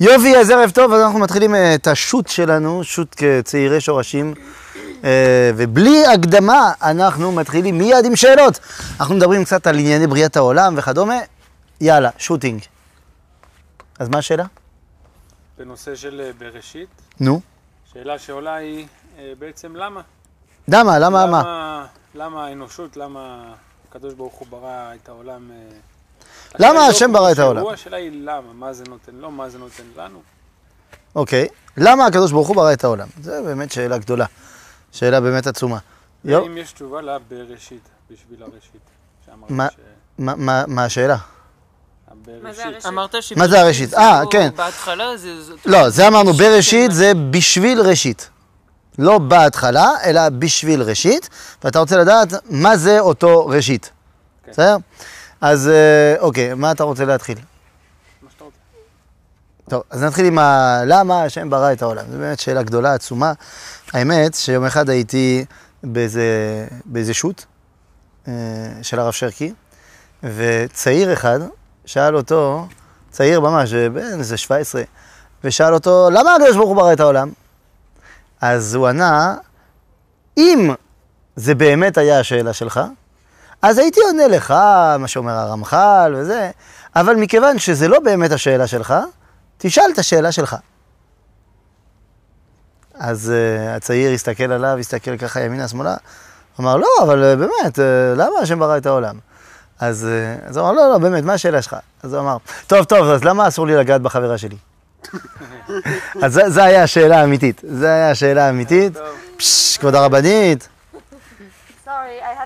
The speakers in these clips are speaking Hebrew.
יופי, אז ערב טוב, אז אנחנו מתחילים אה, את השו"ת שלנו, שו"ת כצעירי שורשים. אה, ובלי הקדמה, אנחנו מתחילים מיד עם שאלות. אנחנו מדברים קצת על ענייני בריאת העולם וכדומה. יאללה, שוטינג. אז מה השאלה? בנושא של אה, בראשית, נו. שאלה שעולה היא בעצם למה? למה? למה מה? למה, למה האנושות, למה הקדוש ברוך הוא ברא את העולם? למה לא השם ברא את העולם? השאלה היא למה, מה זה נותן לו, מה זה נותן לנו. אוקיי. למה הקדוש ברוך הוא ברא את העולם? זו באמת שאלה גדולה. שאלה באמת עצומה. האם יש תשובה לבראשית, בשביל הראשית? מה- השאלה? מה זה הבראשית. הראשית? אמרת מה זה הראשית? אה, כן. בהתחלה זה... לא, זה אמרנו, בראשית זה בשביל ראשית. לא בהתחלה, אלא בשביל ראשית, ואתה רוצה לדעת מה זה אותו ראשית. כן. בסדר? אז אה, אוקיי, מה אתה רוצה להתחיל? טוב, אז נתחיל עם ה... למה השם ברא את העולם? זו באמת שאלה גדולה, עצומה. האמת, שיום אחד הייתי באיזה, באיזה שו"ת אה, של הרב שרקי, וצעיר אחד שאל אותו, צעיר ממש, בן איזה 17, ושאל אותו, למה הקדוש ברוך הוא ברא את העולם? אז הוא ענה, אם זה באמת היה השאלה שלך, אז הייתי עונה לך, מה שאומר הרמח"ל וזה, אבל מכיוון שזה לא באמת השאלה שלך, תשאל את השאלה שלך. אז uh, הצעיר הסתכל עליו, הסתכל ככה ימינה שמאלה, אמר, לא, אבל uh, באמת, uh, למה השם ברא את העולם? אז, uh, אז הוא אמר, לא, לא, באמת, מה השאלה שלך? אז הוא אמר, טוב, טוב, אז למה אסור לי לגעת בחברה שלי? אז זה- זו הייתה השאלה האמיתית. זו הייתה השאלה האמיתית. טוב. פשש, כבוד הרבנית. סורי, היה לי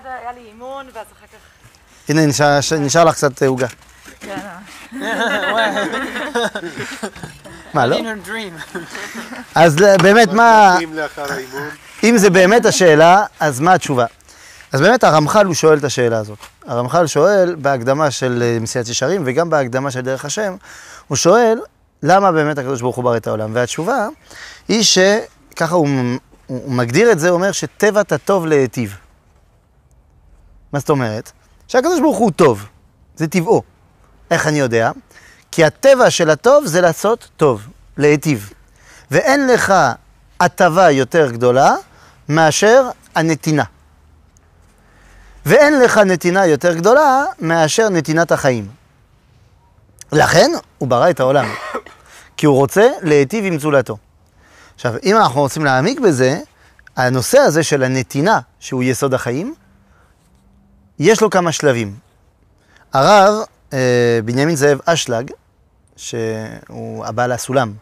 אימון, ואז אחר כך... הנה, נשאר, נשאר לך קצת אה, עוגה. כן. מה, לא? אז ל- באמת, מה... אם זה באמת השאלה, אז מה התשובה? אז באמת הרמח"ל הוא שואל את השאלה הזאת. הרמח"ל שואל בהקדמה של אה, מסיעת ישרים וגם בהקדמה של דרך השם, הוא שואל למה באמת הקדוש ברוך הוא ברא את העולם. והתשובה היא שככה הוא, הוא, הוא מגדיר את זה, הוא אומר שטבעת הטוב להיטיב. מה זאת אומרת? שהקדוש ברוך הוא טוב, זה טבעו. איך אני יודע? כי הטבע של הטוב זה לעשות טוב, להיטיב. ואין לך הטבה יותר גדולה מאשר הנתינה. ואין לך נתינה יותר גדולה מאשר נתינת החיים. לכן הוא ברא את העולם, כי הוא רוצה להיטיב עם זולתו. עכשיו, אם אנחנו רוצים להעמיק בזה, הנושא הזה של הנתינה, שהוא יסוד החיים, יש לו כמה שלבים. הרב אה, בנימין זאב אשלג, שהוא הבעל הסולם,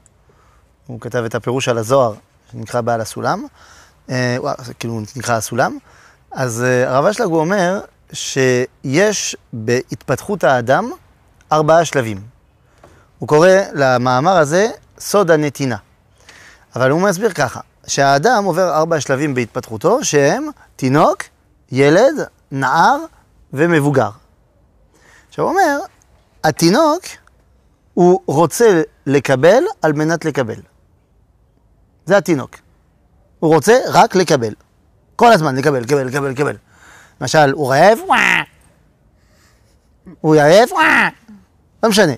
הוא כתב את הפירוש על הזוהר, שנקרא בעל הסולם, אה, כאילו נקרא הסולם, אז אה, הרב אשלג הוא אומר שיש בהתפתחות האדם ארבעה שלבים. הוא קורא למאמר הזה סוד הנתינה. אבל הוא מסביר ככה, שהאדם עובר ארבע שלבים בהתפתחותו, שהם תינוק, ילד, נער ומבוגר. עכשיו הוא אומר, התינוק הוא רוצה לקבל על מנת לקבל. זה התינוק. הוא רוצה רק לקבל. כל הזמן לקבל, לקבל, לקבל, לקבל. למשל, הוא רעב. הוא וואה. לא משנה.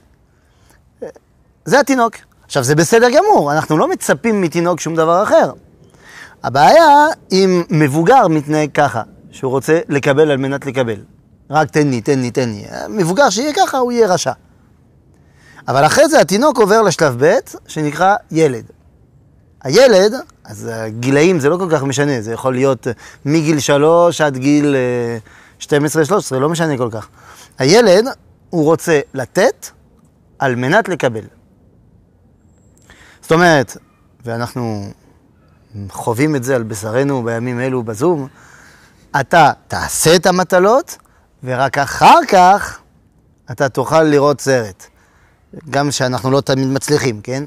זה התינוק. עכשיו, זה בסדר גמור, אנחנו לא מצפים מתינוק שום דבר אחר. הבעיה אם מבוגר מתנהג ככה, שהוא רוצה לקבל על מנת לקבל. רק תן לי, תן לי, תן לי. מבוגר שיהיה ככה, הוא יהיה רשע. אבל אחרי זה התינוק עובר לשלב ב', שנקרא ילד. הילד, אז הגילאים זה לא כל כך משנה, זה יכול להיות אה, מגיל שלוש עד גיל אה, 12-13, לא משנה כל כך. הילד, הוא רוצה לתת על מנת לקבל. זאת אומרת, ואנחנו חווים את זה על בשרנו בימים אלו בזום, אתה תעשה את המטלות, ורק אחר כך אתה תוכל לראות סרט. גם שאנחנו לא תמיד מצליחים, כן?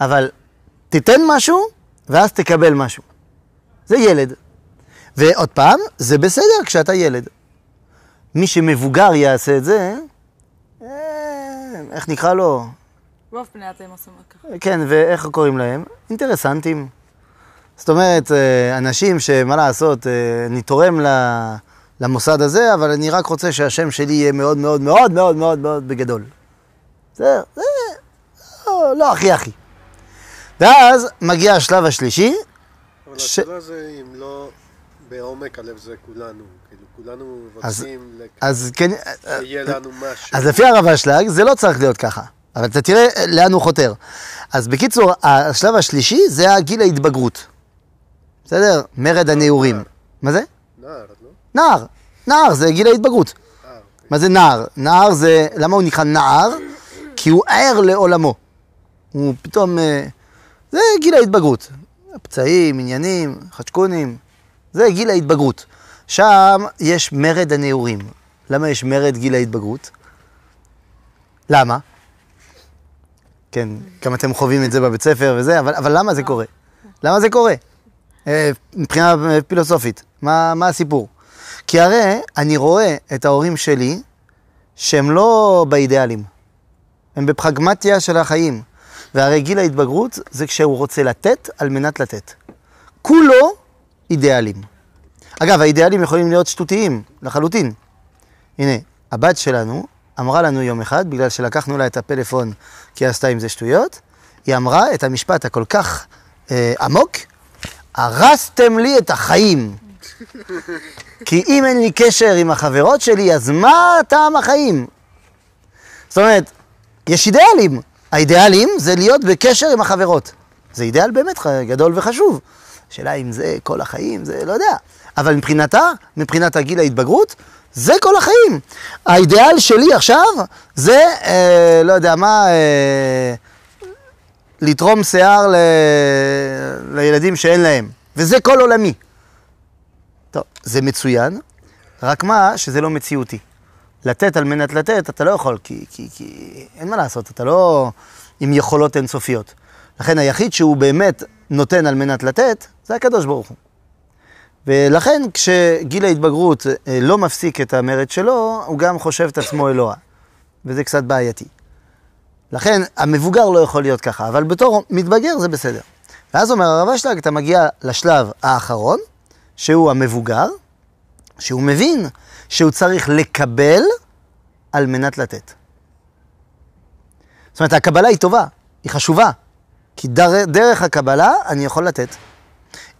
אבל תיתן משהו, ואז תקבל משהו. זה ילד. ועוד פעם, זה בסדר כשאתה ילד. מי שמבוגר יעשה את זה, אה, איך נקרא לו? רוב בני אדם עושים ככה. כן, ואיך קוראים להם? אינטרסנטים. זאת אומרת, אה, אנשים שמה לעשות, אה, אני תורם למוסד הזה, אבל אני רק רוצה שהשם שלי יהיה מאוד מאוד מאוד מאוד מאוד מאוד בגדול. זה, זה, לא, לא, הכי הכי. ואז מגיע השלב השלישי, אבל ש- השאלה זה אם לא בעומק הלב זה כולנו, כאילו כולנו אז- רוצים לק- אז כן, שיהיה לנו משהו. אז לפי הרב אשלג זה לא צריך להיות ככה. אבל אתה תראה לאן הוא חותר. אז בקיצור, השלב השלישי זה הגיל ההתבגרות. בסדר? מרד הנעורים. מה זה? נער, לא? נער. נער זה גיל ההתבגרות. אה, אוקיי. מה זה נער? נער זה, למה הוא נקרא נער? כי הוא ער לעולמו. הוא פתאום, אה, זה גיל ההתבגרות. פצעים, עניינים, חדשקונים, זה גיל ההתבגרות. שם יש מרד הנעורים. למה יש מרד גיל ההתבגרות? למה? כן, גם אתם חווים את זה בבית ספר וזה, אבל, אבל למה זה קורה? למה זה קורה? אה, מבחינה אה, פילוסופית, מה, מה הסיפור? כי הרי אני רואה את ההורים שלי שהם לא באידיאלים, הם בפרגמטיה של החיים. והרי גיל ההתבגרות זה כשהוא רוצה לתת על מנת לתת. כולו אידיאלים. אגב, האידיאלים יכולים להיות שטותיים לחלוטין. הנה, הבת שלנו אמרה לנו יום אחד, בגלל שלקחנו לה את הפלאפון כי עשתה עם זה שטויות, היא אמרה את המשפט הכל כך אה, עמוק, הרסתם לי את החיים. כי אם אין לי קשר עם החברות שלי, אז מה טעם החיים? זאת אומרת, יש אידיאלים. האידיאלים זה להיות בקשר עם החברות. זה אידיאל באמת גדול וחשוב. השאלה אם זה כל החיים, זה לא יודע. אבל מבחינתה, מבחינת הגיל ההתבגרות, זה כל החיים. האידיאל שלי עכשיו זה, אה, לא יודע מה, אה, לתרום שיער ל... לילדים שאין להם. וזה כל עולמי. טוב, זה מצוין, רק מה שזה לא מציאותי. לתת על מנת לתת, אתה לא יכול, כי, כי, כי אין מה לעשות, אתה לא עם יכולות אינסופיות. לכן היחיד שהוא באמת נותן על מנת לתת, זה הקדוש ברוך הוא. ולכן כשגיל ההתבגרות אה, לא מפסיק את המרד שלו, הוא גם חושב את עצמו אלוה. וזה קצת בעייתי. לכן המבוגר לא יכול להיות ככה, אבל בתור מתבגר זה בסדר. ואז אומר הרב אשלג, אתה מגיע לשלב האחרון, שהוא המבוגר, שהוא מבין שהוא צריך לקבל על מנת לתת. זאת אומרת, הקבלה היא טובה, היא חשובה, כי דר, דרך הקבלה אני יכול לתת.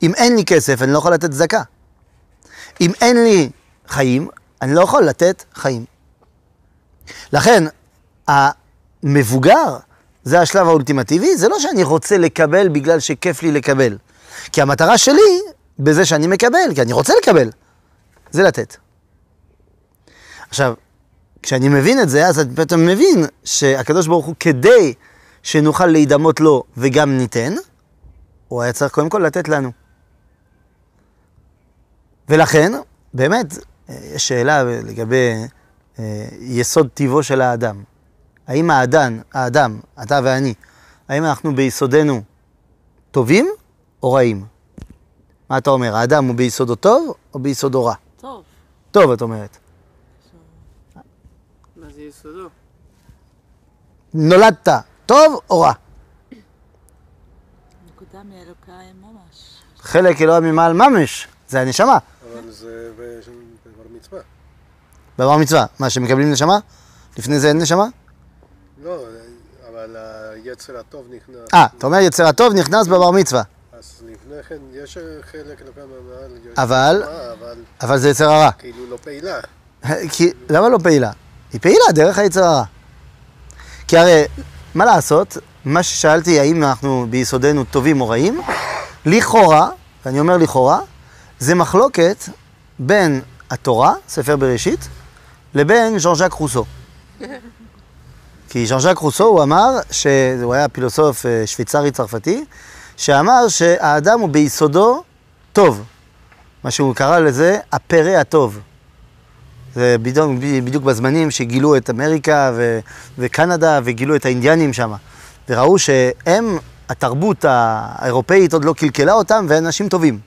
אם אין לי כסף, אני לא יכול לתת צדקה. אם אין לי חיים, אני לא יכול לתת חיים. לכן, המבוגר, זה השלב האולטימטיבי, זה לא שאני רוצה לקבל בגלל שכיף לי לקבל. כי המטרה שלי, בזה שאני מקבל, כי אני רוצה לקבל, זה לתת. עכשיו, כשאני מבין את זה, אז אני פתאום מבין שהקדוש ברוך הוא, כדי שנוכל להידמות לו וגם ניתן, הוא היה צריך קודם כל לתת לנו. ולכן, באמת, אה, יש שאלה לגבי אה, יסוד טיבו של האדם. האם האדם, האדם, אתה ואני, האם אנחנו ביסודנו טובים או רעים? מה אתה אומר, האדם הוא ביסודו טוב או ביסודו רע? טוב. טוב, את אומרת. מה זה יסודו? נולדת טוב או רע? נקודה מאלוקיים ממש. חלק אלוה ממעל ממש, זה הנשמה, אבל זה בבר מצווה. בבר מצווה. מה, שמקבלים נשמה? לפני זה אין נשמה? לא, אבל היצר הטוב נכנס. אה, אתה אומר יצר הטוב נכנס בבר מצווה, אז לפני כן יש חלק לפעמים אבל- אבל אבל זה יצר הרע. כאילו לא פעילה. כי, למה לא פעילה? היא פעילה דרך היצר הרע. כי הרי, מה לעשות, מה ששאלתי, האם אנחנו ביסודנו טובים או רעים, לכאורה, ואני אומר לכאורה, זה מחלוקת בין התורה, ספר בראשית, לבין ז'אן ז'אק רוסו. כי ז'אן ז'אק רוסו, הוא אמר, שהוא היה פילוסוף אה, שוויצרי צרפתי, שאמר שהאדם הוא ביסודו טוב. מה שהוא קרא לזה הפרא הטוב. זה בדיוק, בדיוק בזמנים שגילו את אמריקה ו, וקנדה וגילו את האינדיאנים שם. וראו שהם, התרבות האירופאית עוד לא קלקלה אותם והם אנשים טובים.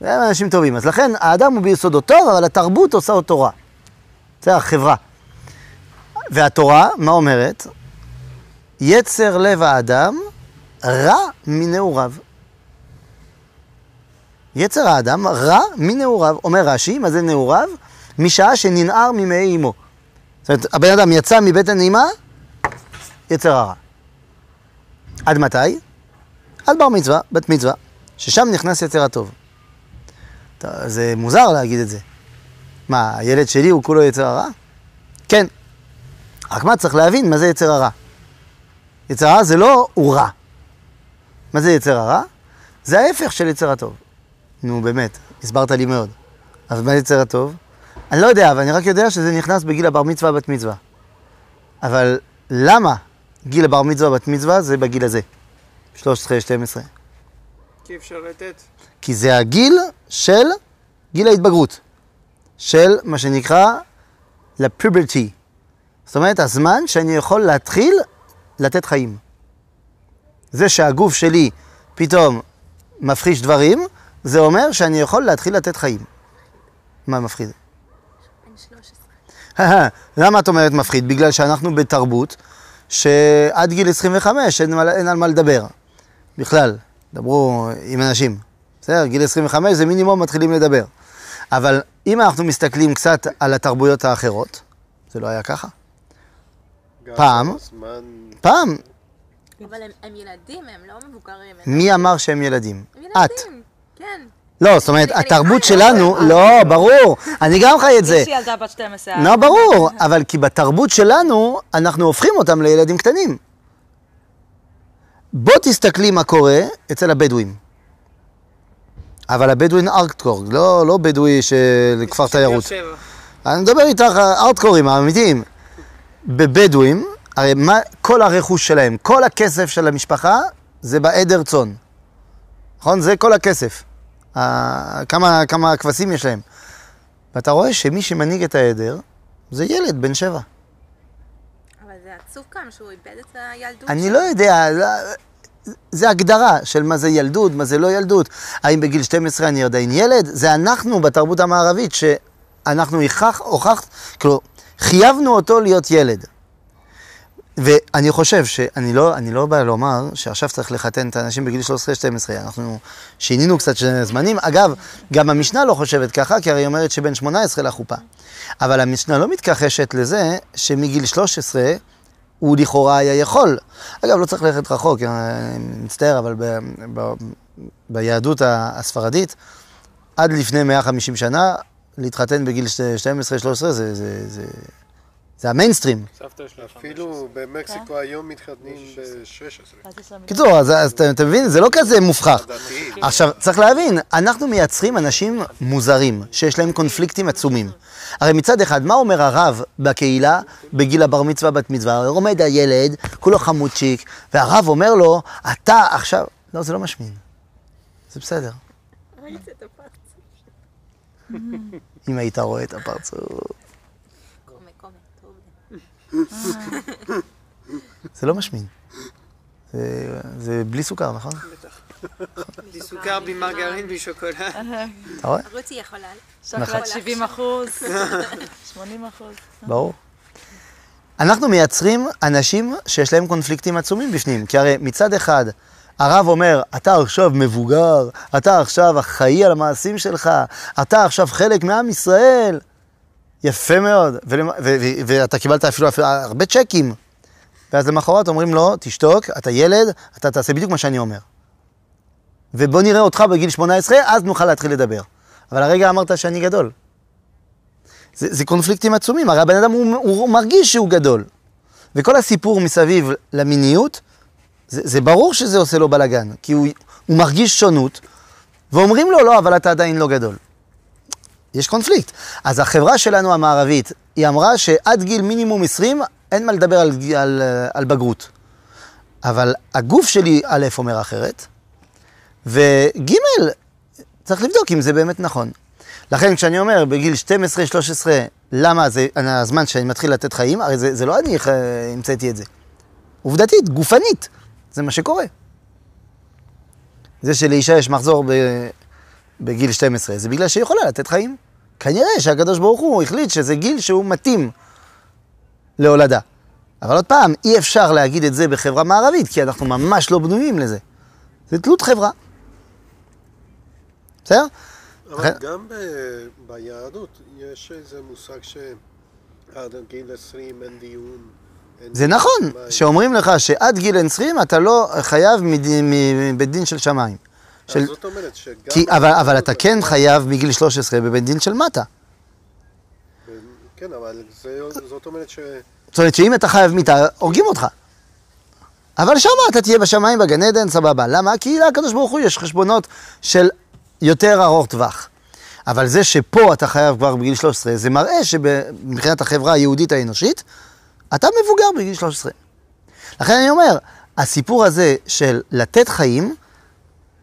והם אנשים טובים. אז לכן האדם הוא ביסודו טוב, אבל התרבות עושה אותו רע. זה החברה. והתורה, מה אומרת? יצר לב האדם רע מנעוריו. יצר האדם רע מנעוריו. אומר רש"י, מה זה נעוריו? משעה שננער ממעי אמו. זאת אומרת, הבן אדם יצא מבטן אימה, יצר הרע. עד מתי? עד בר מצווה, בת מצווה, ששם נכנס יצר הטוב. טוב, זה מוזר להגיד את זה. מה, הילד שלי הוא כולו יצר הרע? כן. רק מה, צריך להבין מה זה יצר הרע. יצר הרע זה לא הוא רע. מה זה יצר הרע? זה ההפך של יצר הטוב. נו, באמת, הסברת לי מאוד. אז מה יצר הטוב? אני לא יודע, אבל אני רק יודע שזה נכנס בגיל הבר מצווה, בת מצווה. אבל למה גיל הבר מצווה, בת מצווה, זה בגיל הזה? 13, 12. כי אפשר לתת. כי זה הגיל של גיל ההתבגרות. של מה שנקרא לפוברטי. זאת אומרת, הזמן שאני יכול להתחיל לתת חיים. זה שהגוף שלי פתאום מפחיש דברים, זה אומר שאני יכול להתחיל לתת חיים. מה מפחיד? למה את אומרת מפחיד? בגלל שאנחנו בתרבות שעד גיל 25 אין, מה- אין על מה לדבר. בכלל, דברו עם אנשים. בסדר? גיל 25 זה מינימום מתחילים לדבר. אבל אם אנחנו מסתכלים קצת על התרבויות האחרות, זה לא היה ככה. פעם. פעם, אבל הם, ילדים, הם לא מבוגרים. מי אמר שהם ילדים? את. ילדים, כן. לא, זאת אומרת, התרבות חיה. שלנו, לא, ברור, אני גם חי את זה. יש לי ילדה בת 12. לא, ברור, אבל כי בתרבות שלנו, אנחנו הופכים אותם לילדים קטנים. בוא תסתכלי מה קורה אצל הבדואים. אבל הבדואין ארטקור, לא, לא בדואי של כפר תיירות. אני מדבר איתך הארטקורים האמיתיים. בבדואים, הרי מה, כל הרכוש שלהם, כל הכסף של המשפחה, זה בעדר צאן. נכון? זה כל הכסף. ה- כמה, כמה כבשים יש להם. ואתה רואה שמי שמנהיג את העדר, זה ילד בן שבע. אבל זה עצוב כאן שהוא איבד את הילדות אני. לא יודע, לא- זה הגדרה של מה זה ילדות, מה זה לא ילדות. האם בגיל 12 אני עדיין ילד? זה אנחנו בתרבות המערבית, שאנחנו הכרח, הוכח, כאילו, חייבנו אותו להיות ילד. ואני חושב שאני לא, אני לא בא לומר שעכשיו צריך לחתן את האנשים בגיל 13-12, אנחנו שינינו קצת זמנים. אגב, גם המשנה לא חושבת ככה, כי הרי היא אומרת שבין 18 לחופה. אבל המשנה לא מתכחשת לזה שמגיל 13 הוא לכאורה היה יכול. אגב, לא צריך ללכת רחוק, אני מצטער, אבל ב, ב, ביהדות הספרדית, עד לפני 150 שנה, להתחתן בגיל 12-13 זה, זה, זה, זה המיינסטרים. אפילו במקסיקו היום מתחתנים ב-16. קיצור, אז, אז אתה, אתה מבין? זה לא כזה מופרך. עכשיו, צריך להבין, אנחנו מייצרים אנשים מוזרים, שיש להם קונפליקטים עצומים. הרי מצד אחד, מה אומר הרב בקהילה בגיל הבר מצווה בת מצווה? הרי עומד הילד, כולו חמודשיק, והרב אומר לו, אתה עכשיו... לא, זה לא משמין. זה בסדר. ראית את הפרצוף? אם היית רואה את הפרצוף. זה לא משמין. זה, זה בלי סוכר, נכון? בלי סוכר, בלי מרגרין, בלי שוקולד. אתה רואה? רותי יכולה. שוקולד 70 אחוז, 80 אחוז. ברור. אנחנו מייצרים אנשים שיש להם קונפליקטים עצומים בפנים, כי הרי מצד אחד הרב אומר, אתה עכשיו מבוגר, אתה עכשיו אחראי על המעשים שלך, אתה עכשיו חלק מעם ישראל. יפה מאוד, ואתה קיבלת אפילו, אפילו הרבה צ'קים. ואז למחרת אומרים לו, תשתוק, אתה ילד, אתה תעשה בדיוק מה שאני אומר. ובוא נראה אותך בגיל 18, אז נוכל להתחיל לדבר. אבל הרגע אמרת שאני גדול. זה, זה קונפליקטים עצומים, הרי הבן אדם הוא, הוא מרגיש שהוא גדול. וכל הסיפור מסביב למיניות, זה, זה ברור שזה עושה לו בלאגן, כי הוא, הוא מרגיש שונות, ואומרים לו, לא, אבל אתה עדיין לא גדול. יש קונפליקט. אז החברה שלנו המערבית, היא אמרה שעד גיל מינימום 20, אין מה לדבר על, על, על בגרות. אבל הגוף שלי, א', אומר אחרת, וג', צריך לבדוק אם זה באמת נכון. לכן כשאני אומר בגיל 12-13, למה זה הזמן שאני מתחיל לתת חיים, הרי זה, זה לא אני אה, המצאתי את זה. עובדתית, גופנית, זה מה שקורה. זה שלאישה יש מחזור ב, בגיל 12, זה בגלל שהיא יכולה לתת חיים. כנראה שהקדוש ברוך הוא החליט שזה גיל שהוא מתאים להולדה. אבל עוד פעם, אי אפשר להגיד את זה בחברה מערבית, כי אנחנו ממש לא בנויים לזה. זה תלות חברה. בסדר? אבל לכן- גם ב- ביהדות יש איזה מושג שעד גיל 20 אין דיון זה נכון, שאומרים לך שעד גיל 20 אתה לא חייב מבית דין של שמיים. של- זאת אומרת שגם... כי, אבל, אבל אתה כן חייב מגיל 13 בבית דין של מטה. כן, אבל זה- זאת אומרת ש... זאת אומרת שאם אתה חייב מיתה, הורגים אותך. אבל שמה אתה תהיה בשמיים בגן עדן, סבבה. למה? כי לקדוש ברוך הוא יש חשבונות של יותר ארוך טווח. אבל זה שפה אתה חייב כבר בגיל 13, זה מראה שמבחינת החברה היהודית האנושית, אתה מבוגר בגיל 13. לכן אני אומר, הסיפור הזה של לתת חיים,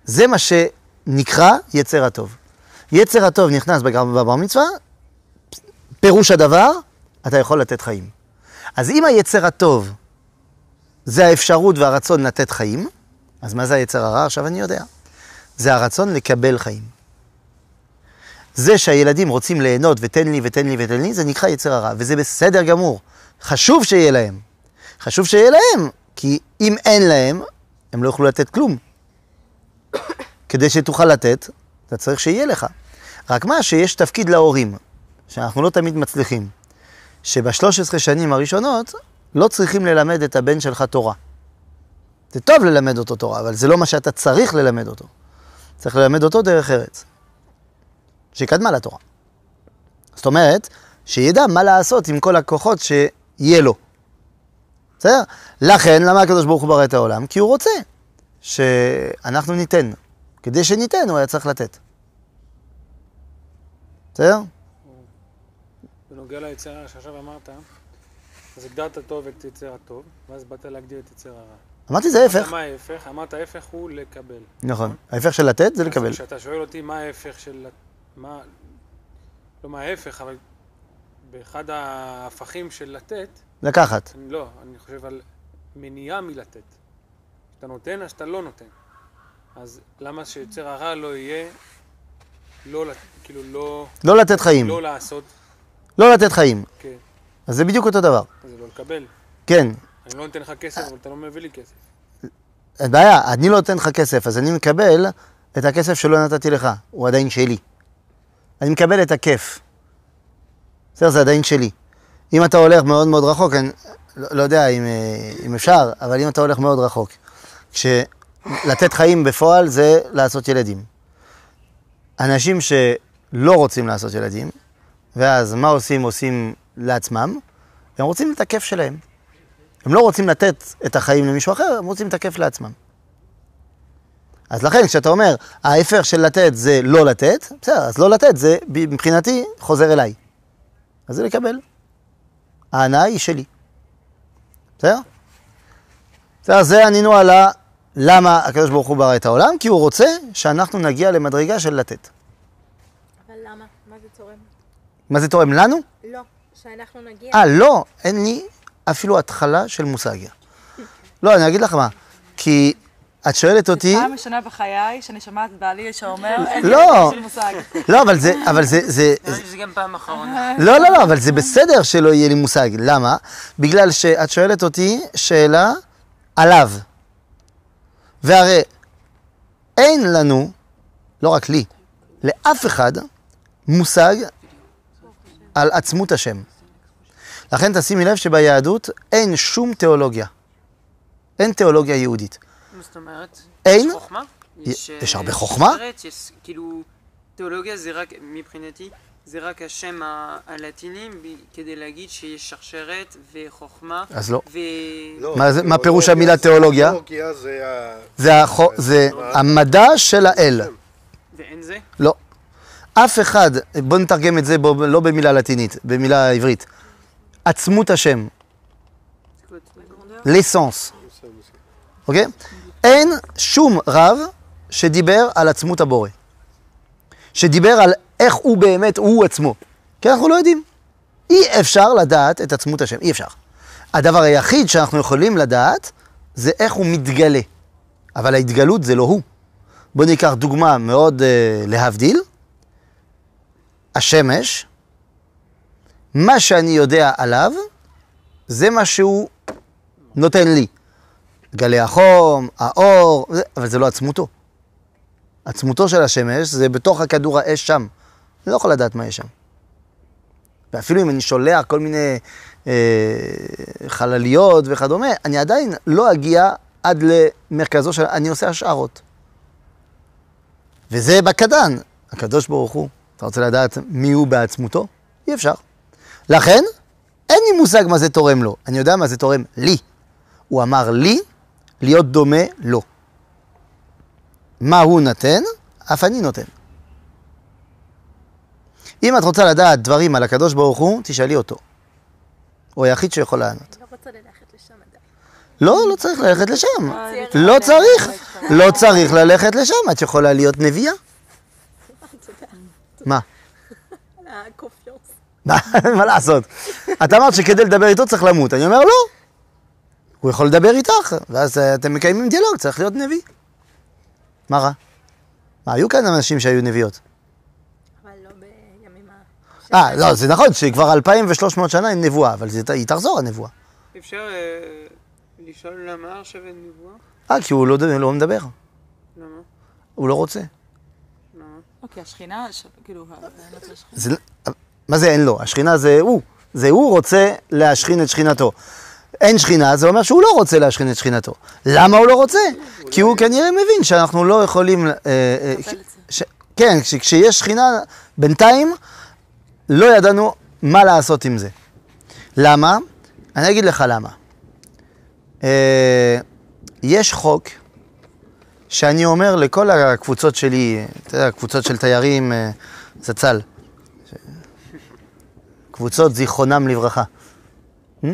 זה מה שנקרא יצר הטוב. יצר הטוב נכנס בבר מצווה, פירוש הדבר, אתה יכול לתת חיים. אז אם היצר הטוב זה האפשרות והרצון לתת חיים, אז מה זה היצר הרע? עכשיו אני יודע. זה הרצון לקבל חיים. זה שהילדים רוצים ליהנות ותן לי ותן לי ותן לי, זה נקרא יצר הרע, וזה בסדר גמור. חשוב שיהיה להם. חשוב שיהיה להם, כי אם אין להם, הם לא יוכלו לתת כלום. כדי שתוכל לתת, אתה צריך שיהיה לך. רק מה, שיש תפקיד להורים, שאנחנו לא תמיד מצליחים. שב-13 שנים הראשונות לא צריכים ללמד את הבן שלך תורה. זה טוב ללמד אותו תורה, אבל זה לא מה שאתה צריך ללמד אותו. צריך ללמד אותו דרך ארץ, שקדמה לתורה. זאת אומרת, שידע מה לעשות עם כל הכוחות שיהיה לו. בסדר? לכן, למה הקדוש ברוך הוא ברא את העולם? כי הוא רוצה שאנחנו ניתן. כדי שניתן, הוא היה צריך לתת. בסדר? בנוגע ליצר הרע שעכשיו אמרת, אז הגדרת טוב את יצר הטוב, ואז באת להגדיר את יצר הרע. אמרתי זה ההפך. מה ההפך? אמרת ההפך הוא לקבל. נכון. ההפך של לתת זה לקבל. כשאתה שואל אותי מה ההפך של... מה... לא מה ההפך, אבל באחד ההפכים של לתת, לקחת. אני לא, אני חושב על מניעה מלתת. כשאתה נותן, אז אתה לא נותן. אז למה שיצר הרע לא יהיה, לא, כאילו לא, לא לתת חיים. לא לעשות, לא לתת חיים. כן, אז זה בדיוק אותו דבר. זה לא לקבל. כן. אני לא נותן לך כסף, אבל אתה לא מביא לי כסף. אין בעיה, אני לא נותן לך כסף, אז אני מקבל את הכסף שלא נתתי לך, הוא עדיין שלי. אני מקבל את הכיף. בסדר, זה עדיין שלי. אם אתה הולך מאוד מאוד רחוק, אני לא, לא יודע אם, אה, אם אפשר, אבל אם אתה הולך מאוד רחוק, כשלתת חיים בפועל זה לעשות ילדים. אנשים שלא רוצים לעשות ילדים, ואז מה עושים? עושים לעצמם, הם רוצים את הכיף שלהם. הם לא רוצים לתת את החיים למישהו אחר, הם רוצים את הכיף לעצמם. אז לכן, כשאתה אומר, ההפך של לתת זה לא לתת, בסדר, אז לא לתת זה מבחינתי חוזר אליי. אז זה לקבל. ההנאה היא שלי. בסדר? בסדר, זה ענינו על ה... למה הקדוש ברוך הוא ברא את העולם? כי הוא רוצה שאנחנו נגיע למדרגה של לתת. אבל למה? מה זה תורם? מה זה תורם לנו? לא, שאנחנו נגיע. אה, לא, אין לי אפילו התחלה של מושג. לא, אני אגיד לך מה, כי את שואלת אותי... פעם ראשונה בחיי שאני שומעת בעלי שאומר, אין לי לא. מושג. לא, אבל זה, אבל זה, זה, גם פעם אחרונה. לא, לא, לא, אבל זה בסדר שלא יהיה לי מושג. למה? בגלל שאת שואלת אותי שאלה עליו. והרי אין לנו, לא רק לי, לאף אחד, מושג על עצמות השם. לכן תשימי לב שביהדות אין שום תיאולוגיה. אין תיאולוגיה יהודית. מה זאת אומרת? אין? יש חוכמה? יש אה, הרבה חוכמה? יש כאילו, תיאולוגיה זה רק, מבחינתי, זה רק השם ה- הלטיני כדי להגיד שיש שרשרת וחוכמה. אז לא. ו... לא, מה זה- מה תיאולוגיה פירוש המילה זה- תיאולוגיה? תיאולוגיה זה ה... זה, החו, זה המדע של האל. ואין זה? לא. אף אחד, בוא נתרגם את זה בו, לא במילה לטינית, במילה עברית. עצמות השם, לסנס, אוקיי? אין שום רב שדיבר על עצמות הבורא. שדיבר על איך הוא באמת, הוא עצמו. כי אנחנו לא יודעים. אי אפשר לדעת את עצמות השם, אי אפשר. הדבר היחיד שאנחנו יכולים לדעת זה איך הוא מתגלה. אבל ההתגלות זה לא הוא. בואו ניקח דוגמה מאוד uh, להבדיל. השמש, מה שאני יודע עליו, זה מה שהוא נותן לי. גלי החום, האור, אבל זה לא עצמותו. עצמותו של השמש זה בתוך הכדור האש שם. אני לא יכול לדעת מה יש שם. ואפילו אם אני שולח כל מיני אה, חלליות וכדומה, אני עדיין לא אגיע עד למרכזו של... אני עושה השערות. וזה בקטן. הקדוש ברוך הוא, אתה רוצה לדעת מי הוא בעצמותו? אי אפשר. לכן, אין לי מושג מה זה תורם לו. אני יודע מה זה תורם לי. הוא אמר לי להיות דומה לו. מה הוא נותן, אף אני נותן. אם את רוצה לדעת דברים על הקדוש ברוך הוא, תשאלי אותו. הוא היחיד שיכול לענות. לא רוצה ללכת לשם עדיין. לא, לא צריך ללכת לשם. לא צריך. לא צריך ללכת לשם. את יכולה להיות נביאה. מה? הקופיוס. מה מה לעשות? את אמרת שכדי לדבר איתו צריך למות. אני אומר, לא. הוא יכול לדבר איתך, ואז אה, אתם מקיימים דיאלוג, צריך להיות נביא. מה רע? מה, היו כאן אנשים שהיו נביאות. אבל לא בימים ה... אה, לא, זה נכון שכבר 2,300 שנה אין נבואה, אבל זה- היא תחזור הנבואה. אפשר אה, לשאול למה עכשיו אין נבואה? אה, כי הוא לא, לא מדבר, למה? הוא לא רוצה. למה? אוקיי, השכינה, ש- כאילו, האמת של השכינה. זה, מה זה אין לו? השכינה זה הוא. זה הוא רוצה להשכין את שכינתו. אין שכינה, זה אומר שהוא לא רוצה להשכין את שכינתו. למה הוא לא רוצה? כי הוא כנראה מבין שאנחנו לא יכולים... אה, אה. כן, כש- כשיש שכינה, בינתיים לא ידענו מה לעשות עם זה. למה? אני אגיד לך למה. אה, יש חוק שאני אומר לכל הקבוצות שלי, אתה יודע, קבוצות של תיירים, זצ"ל, קבוצות זיכרונם לברכה. שמע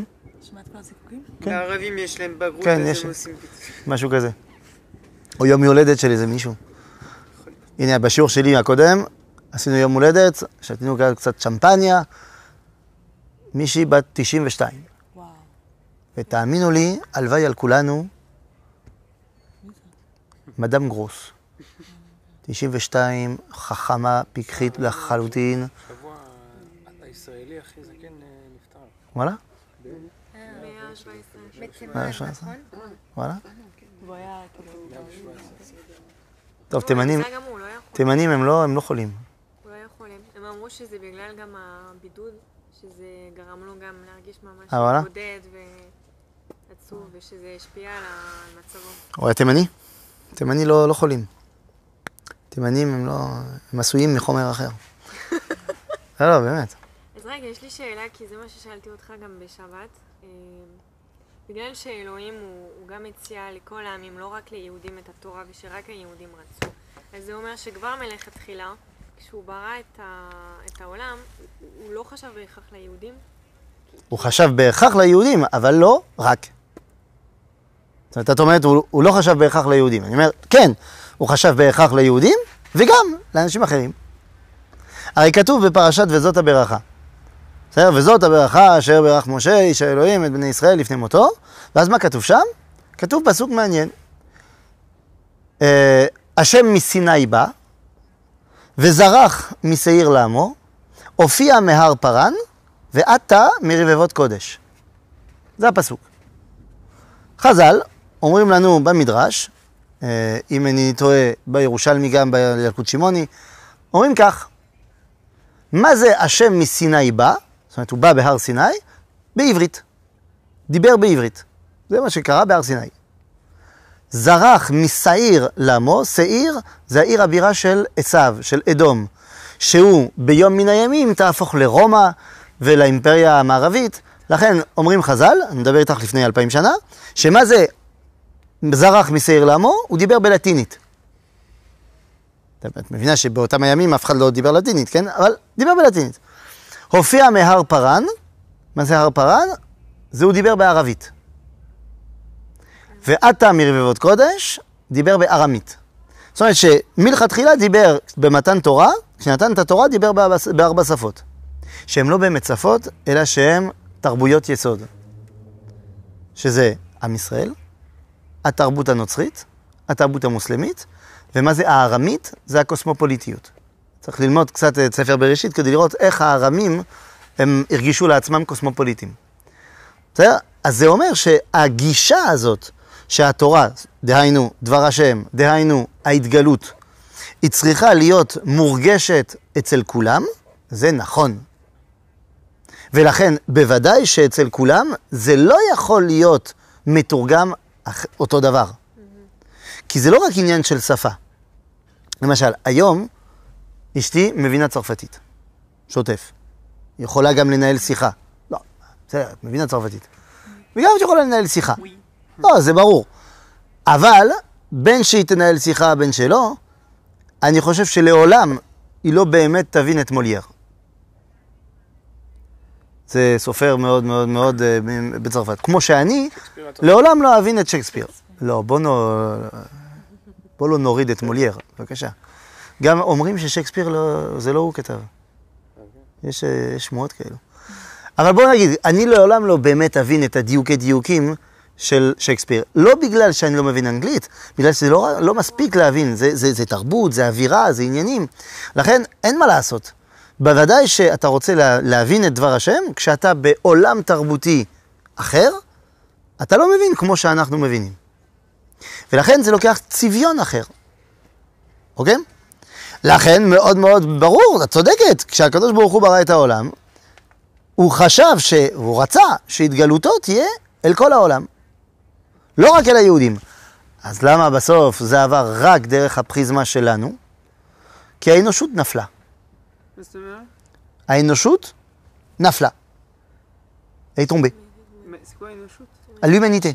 את כל הזיקוקים? כן. לערבים יש להם בגרות, כן, אז יש. הם עושים. משהו כזה. או יום הולדת של איזה מישהו. הנה, בשיעור שלי הקודם, עשינו יום הולדת, שתינו כאן קצת שמפניה, מישהי בת 92. וואו. ותאמינו לי, הלוואי על כולנו, מדאם גרוס. 92, חכמה, פיקחית לחלוטין. שבוע הישראלי הכי זקן אה, נפטר. וואלה? בתימן, מה, יש לך? נכון? וואלה? כאילו... טוב, תימנים, לא. תימנים הם לא, הם לא חולים. הוא לא. הם אמרו שזה בגלל גם הבידוד, שזה גרם לו גם להרגיש ממש אה? בודד ועצוב, ושזה השפיע על מצבו. הוא היה תימני? תימני לא, לא חולים. תימנים הם לא... הם עשויים מחומר אחר. לא, לא, באמת. אז רגע, יש לי שאלה, כי זה מה ששאלתי אותך גם בשבת. בגלל שאלוהים הוא, הוא גם הציע לכל העמים, לא רק ליהודים את התורה, ושרק היהודים רצו. אז זה אומר שכבר מלכתחילה, כשהוא ברא את, ה, את העולם, הוא, הוא לא חשב בהכרח ליהודים. הוא חשב בהכרח ליהודים, אבל לא רק. זאת אומרת, את אומרת, הוא, הוא לא חשב בהכרח ליהודים. אני אומר, כן, הוא חשב בהכרח ליהודים, וגם לאנשים אחרים. הרי כתוב בפרשת וזאת הברכה. בסדר? וזאת הברכה אשר ברך משה, איש האלוהים, את בני ישראל לפני מותו. ואז מה כתוב שם? כתוב פסוק מעניין. אה, השם מסיני בא, וזרח משעיר לעמו, הופיע מהר פרן, ועתה מרבבות קודש. זה הפסוק. חז"ל אומרים לנו במדרש, אה, אם אני טועה בירושלמי גם בילקוט שמעוני, אומרים כך, מה זה השם מסיני בא? זאת אומרת, הוא בא בהר סיני, בעברית. דיבר בעברית. זה מה שקרה בהר סיני. זרח משעיר לעמו, שעיר זה העיר הבירה של עשיו, של אדום, שהוא ביום מן הימים תהפוך לרומא ולאימפריה המערבית. לכן אומרים חז"ל, אני מדבר איתך לפני אלפיים שנה, שמה זה זרח משעיר לעמו? הוא דיבר בלטינית. את מבינה שבאותם הימים אף אחד לא דיבר לטינית, כן? אבל דיבר בלטינית. הופיע מהר פרן, מה זה הר פרן? זה הוא דיבר בערבית. ועתה מרבבות קודש, דיבר בארמית. זאת אומרת שמלכתחילה דיבר במתן תורה, כשנתן את התורה דיבר בארבע שפות. שהן לא באמת שפות, אלא שהן תרבויות יסוד. שזה עם ישראל, התרבות הנוצרית, התרבות המוסלמית, ומה זה הארמית? זה הקוסמופוליטיות. צריך ללמוד קצת את ספר בראשית כדי לראות איך הארמים הם הרגישו לעצמם קוסמופוליטים. בסדר? אז זה אומר שהגישה הזאת שהתורה, דהיינו דבר השם, דהיינו ההתגלות, היא צריכה להיות מורגשת אצל כולם, זה נכון. ולכן, בוודאי שאצל כולם זה לא יכול להיות מתורגם אותו דבר. כי זה לא רק עניין של שפה. למשל, היום אשתי מבינה צרפתית, שוטף. יכולה גם לנהל שיחה. לא, בסדר, מבינה צרפתית. וגם את יכולה לנהל שיחה. לא, זה ברור. אבל, בין שהיא תנהל שיחה, בין שלא, אני חושב שלעולם היא לא באמת תבין את מולייר. זה סופר מאוד מאוד מאוד אה, בצרפת. כמו שאני, לעולם לא אבין את שייקספיר. לא. בוא לא נוריד את מולייר, בבקשה. גם אומרים ששייקספיר לא... זה לא הוא כתב. יש, אה, יש שמועות כאלו. אבל בוא נגיד, אני לעולם לא באמת אבין את הדיוקי דיוקים של שייקספיר. לא בגלל שאני לא מבין אנגלית, בגלל שזה לא, לא מספיק להבין, זה, זה, זה תרבות, זה אווירה, זה עניינים. לכן אין מה לעשות. בוודאי שאתה רוצה לה, להבין את דבר השם, כשאתה בעולם תרבותי אחר, אתה לא מבין כמו שאנחנו מבינים. ולכן זה לוקח צביון אחר, אוקיי? לכן מאוד מאוד ברור, את צודקת, כשהקדוש ברוך הוא ברא את העולם, הוא חשב, ש... הוא רצה שהתגלותו תהיה אל כל העולם, לא רק אל היהודים. אז למה בסוף זה עבר רק דרך הפריזמה שלנו? כי האנושות נפלה. האנושות נפלה. היא האנושות? l'humanité.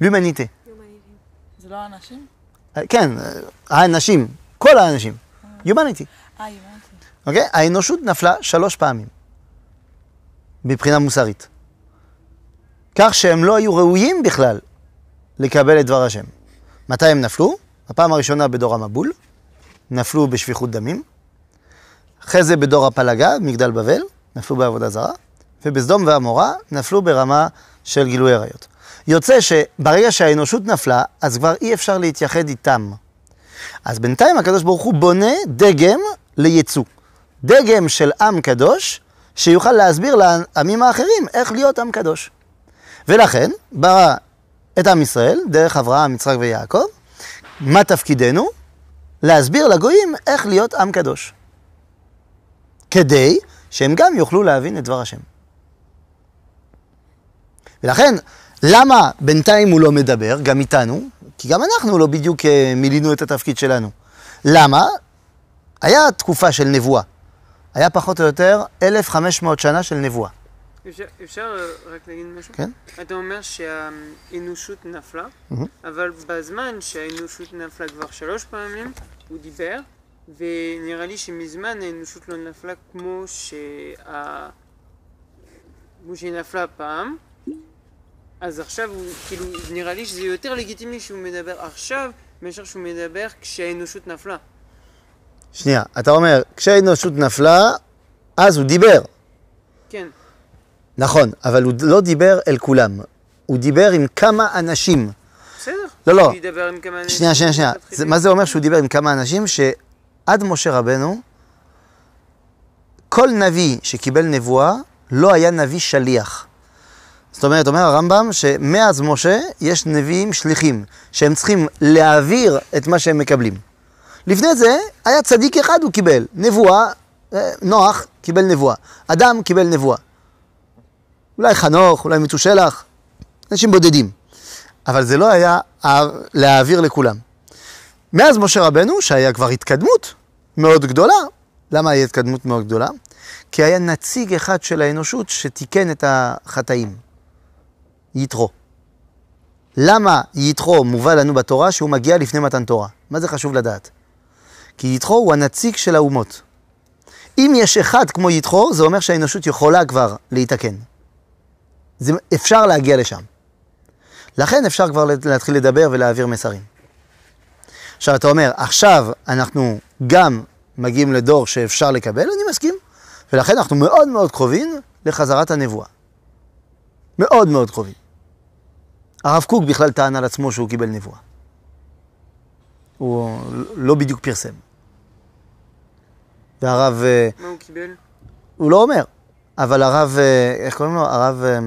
l'humanité. זה לא אנשים? כן, האנשים, כל האנשים. humanity. אה, הבנתי. אוקיי? האנושות נפלה שלוש פעמים, מבחינה מוסרית. כך שהם לא היו ראויים בכלל לקבל את דבר השם. מתי הם נפלו? הפעם הראשונה בדור המבול, נפלו בשפיכות דמים. אחרי זה בדור הפלגה, מגדל בבל, נפלו בעבודה זרה. ובסדום ועמורה נפלו ברמה של גילוי עריות. יוצא שברגע שהאנושות נפלה, אז כבר אי אפשר להתייחד איתם. אז בינתיים הקדוש ברוך הוא בונה דגם ליצוא. דגם של עם קדוש, שיוכל להסביר לעמים האחרים איך להיות עם קדוש. ולכן, ברא את עם ישראל, דרך אברהם, יצחק ויעקב, מה תפקידנו? להסביר לגויים איך להיות עם קדוש. כדי שהם גם יוכלו להבין את דבר השם. ולכן, למה בינתיים הוא לא מדבר, גם איתנו? כי גם אנחנו לא בדיוק אה, מילאנו את התפקיד שלנו. למה? היה תקופה של נבואה. היה פחות או יותר 1,500 שנה של נבואה. אפשר, אפשר רק להגיד משהו? כן? אתה אומר שהאנושות נפלה, מהמם. אבל בזמן שהאנושות נפלה כבר שלוש פעמים, הוא דיבר, ונראה לי שמזמן האנושות לא נפלה כמו שה... כמו שהיא נפלה פעם, אז עכשיו הוא, כאילו, נראה לי שזה יותר לגיטימי שהוא מדבר עכשיו, מאשר שהוא מדבר כשהאנושות נפלה. שנייה, אתה אומר, כשהאנושות נפלה, אז הוא דיבר. כן, נכון, אבל הוא לא דיבר אל כולם. הוא דיבר עם כמה אנשים. בסדר. לא, לא. הוא ידבר עם כמה אנשים. שנייה, שנייה, שנייה. זה, מה זה אומר שהוא דיבר עם כמה אנשים? שעד משה רבנו, כל נביא שקיבל נבואה לא היה נביא שליח. זאת אומרת, אומר הרמב"ם שמאז משה יש נביאים שליחים, שהם צריכים להעביר את מה שהם מקבלים. לפני זה היה צדיק אחד הוא קיבל, נבואה, אה, נוח קיבל נבואה, אדם קיבל נבואה. אולי חנוך, אולי מתושלח, אנשים בודדים. אבל זה לא היה להעביר לכולם. מאז משה רבנו, שהיה כבר התקדמות מאוד גדולה, למה היה התקדמות מאוד גדולה? כי היה נציג אחד של האנושות שתיקן את החטאים, יתרו. למה יתרו מובא לנו בתורה שהוא מגיע לפני מתן תורה? מה זה חשוב לדעת? כי יתרו הוא הנציג של האומות. אם יש אחד כמו יתרו, זה אומר שהאנושות יכולה כבר להתקן. זה, אפשר להגיע לשם. לכן אפשר כבר להתחיל לדבר ולהעביר מסרים. עכשיו אתה אומר, עכשיו אנחנו גם מגיעים לדור שאפשר לקבל, אני מסכים, ולכן אנחנו מאוד מאוד קרובים לחזרת הנבואה. מאוד מאוד קרובים. הרב קוק בכלל טען על עצמו שהוא קיבל נבואה. הוא לא בדיוק פרסם. והרב, אה, מה הוא קיבל? הוא לא אומר, אבל הרב, אה, איך קוראים לו? הרב, אה,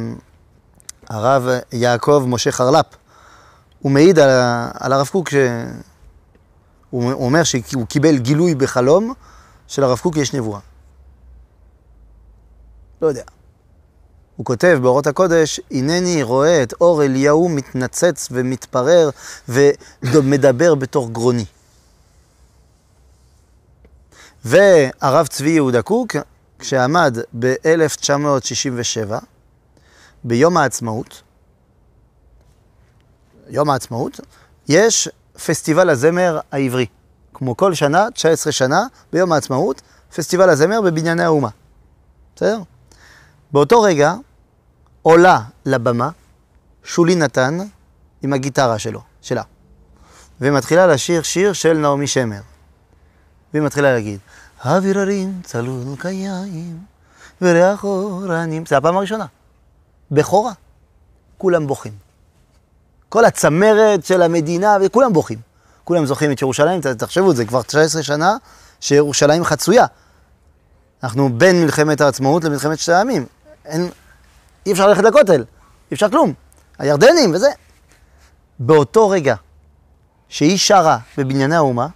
הרב יעקב משה חרל"פ, הוא מעיד על, על הרב קוק, שהוא הוא אומר שהוא קיבל גילוי בחלום, שלרב קוק יש נבואה. לא יודע. הוא כותב באורות הקודש, הנני רואה את אור אליהו מתנצץ ומתפרר ומדבר בתוך גרוני. והרב צבי יהודה קוק, כשעמד ב-1967, ביום העצמאות, יום העצמאות, יש פסטיבל הזמר העברי. כמו כל שנה, 19 שנה, ביום העצמאות, פסטיבל הזמר בבנייני האומה. בסדר? באותו רגע עולה לבמה שולי נתן עם הגיטרה שלו, שלה, ומתחילה לשיר שיר של נעמי שמר. והיא מתחילה להגיד, אוויר הרים צלול קיים וריח אורנים. זה הפעם הראשונה. בכורה. כולם בוכים. כל הצמרת של המדינה, וכולם בוכים. כולם זוכרים את ירושלים, תחשבו, זה כבר 19 שנה שירושלים חצויה. אנחנו בין מלחמת העצמאות למלחמת שתי העמים. אין, אי אפשר ללכת לכותל, אי אפשר כלום. הירדנים וזה. באותו רגע שהיא שרה בבנייני האומה,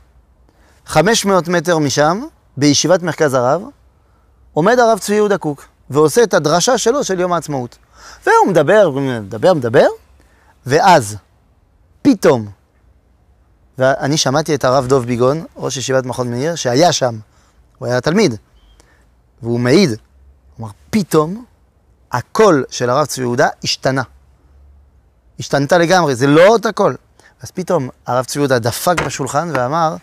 500 מטר משם, בישיבת מרכז הרב, עומד הרב צבי יהודה קוק, ועושה את הדרשה שלו של יום העצמאות. והוא מדבר, מדבר, מדבר, ואז, פתאום, ואני שמעתי את הרב דוב ביגון, ראש ישיבת מכון מאיר, שהיה שם, הוא היה תלמיד, והוא מעיד, הוא אמר, פתאום הקול של הרב צבי יהודה השתנה. השתנתה לגמרי, זה לא אותו קול. אז פתאום הרב צבי יהודה דפק בשולחן ואמר,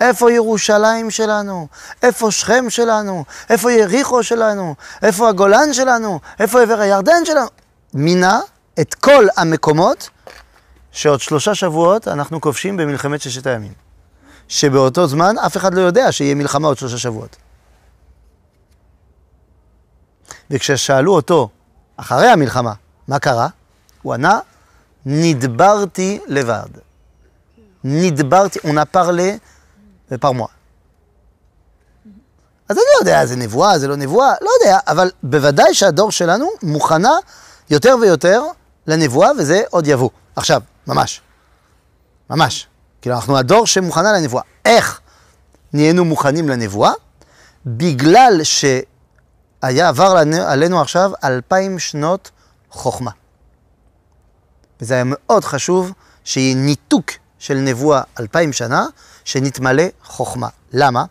איפה ירושלים שלנו? איפה שכם שלנו? איפה יריחו שלנו? איפה הגולן שלנו? איפה עבר הירדן שלנו? מינה את כל המקומות שעוד שלושה שבועות אנחנו כובשים במלחמת ששת הימים. שבאותו זמן אף אחד לא יודע שיהיה מלחמה עוד שלושה שבועות. וכששאלו אותו, אחרי המלחמה, מה קרה? הוא ענה, נדברתי לבד. נדברתי, a parlé par moi. אז אני לא יודע, זה נבואה, זה לא נבואה, לא יודע, אבל בוודאי שהדור שלנו מוכנה יותר ויותר לנבואה, וזה עוד יבוא. עכשיו, ממש. ממש. כאילו, אנחנו הדור שמוכנה לנבואה. איך נהיינו מוכנים לנבואה? בגלל שהיה עבר לנו- עלינו עכשיו אלפיים שנות חוכמה. וזה היה מאוד חשוב שיהיה ניתוק של נבואה אלפיים שנה, שנתמלא חוכמה. למה?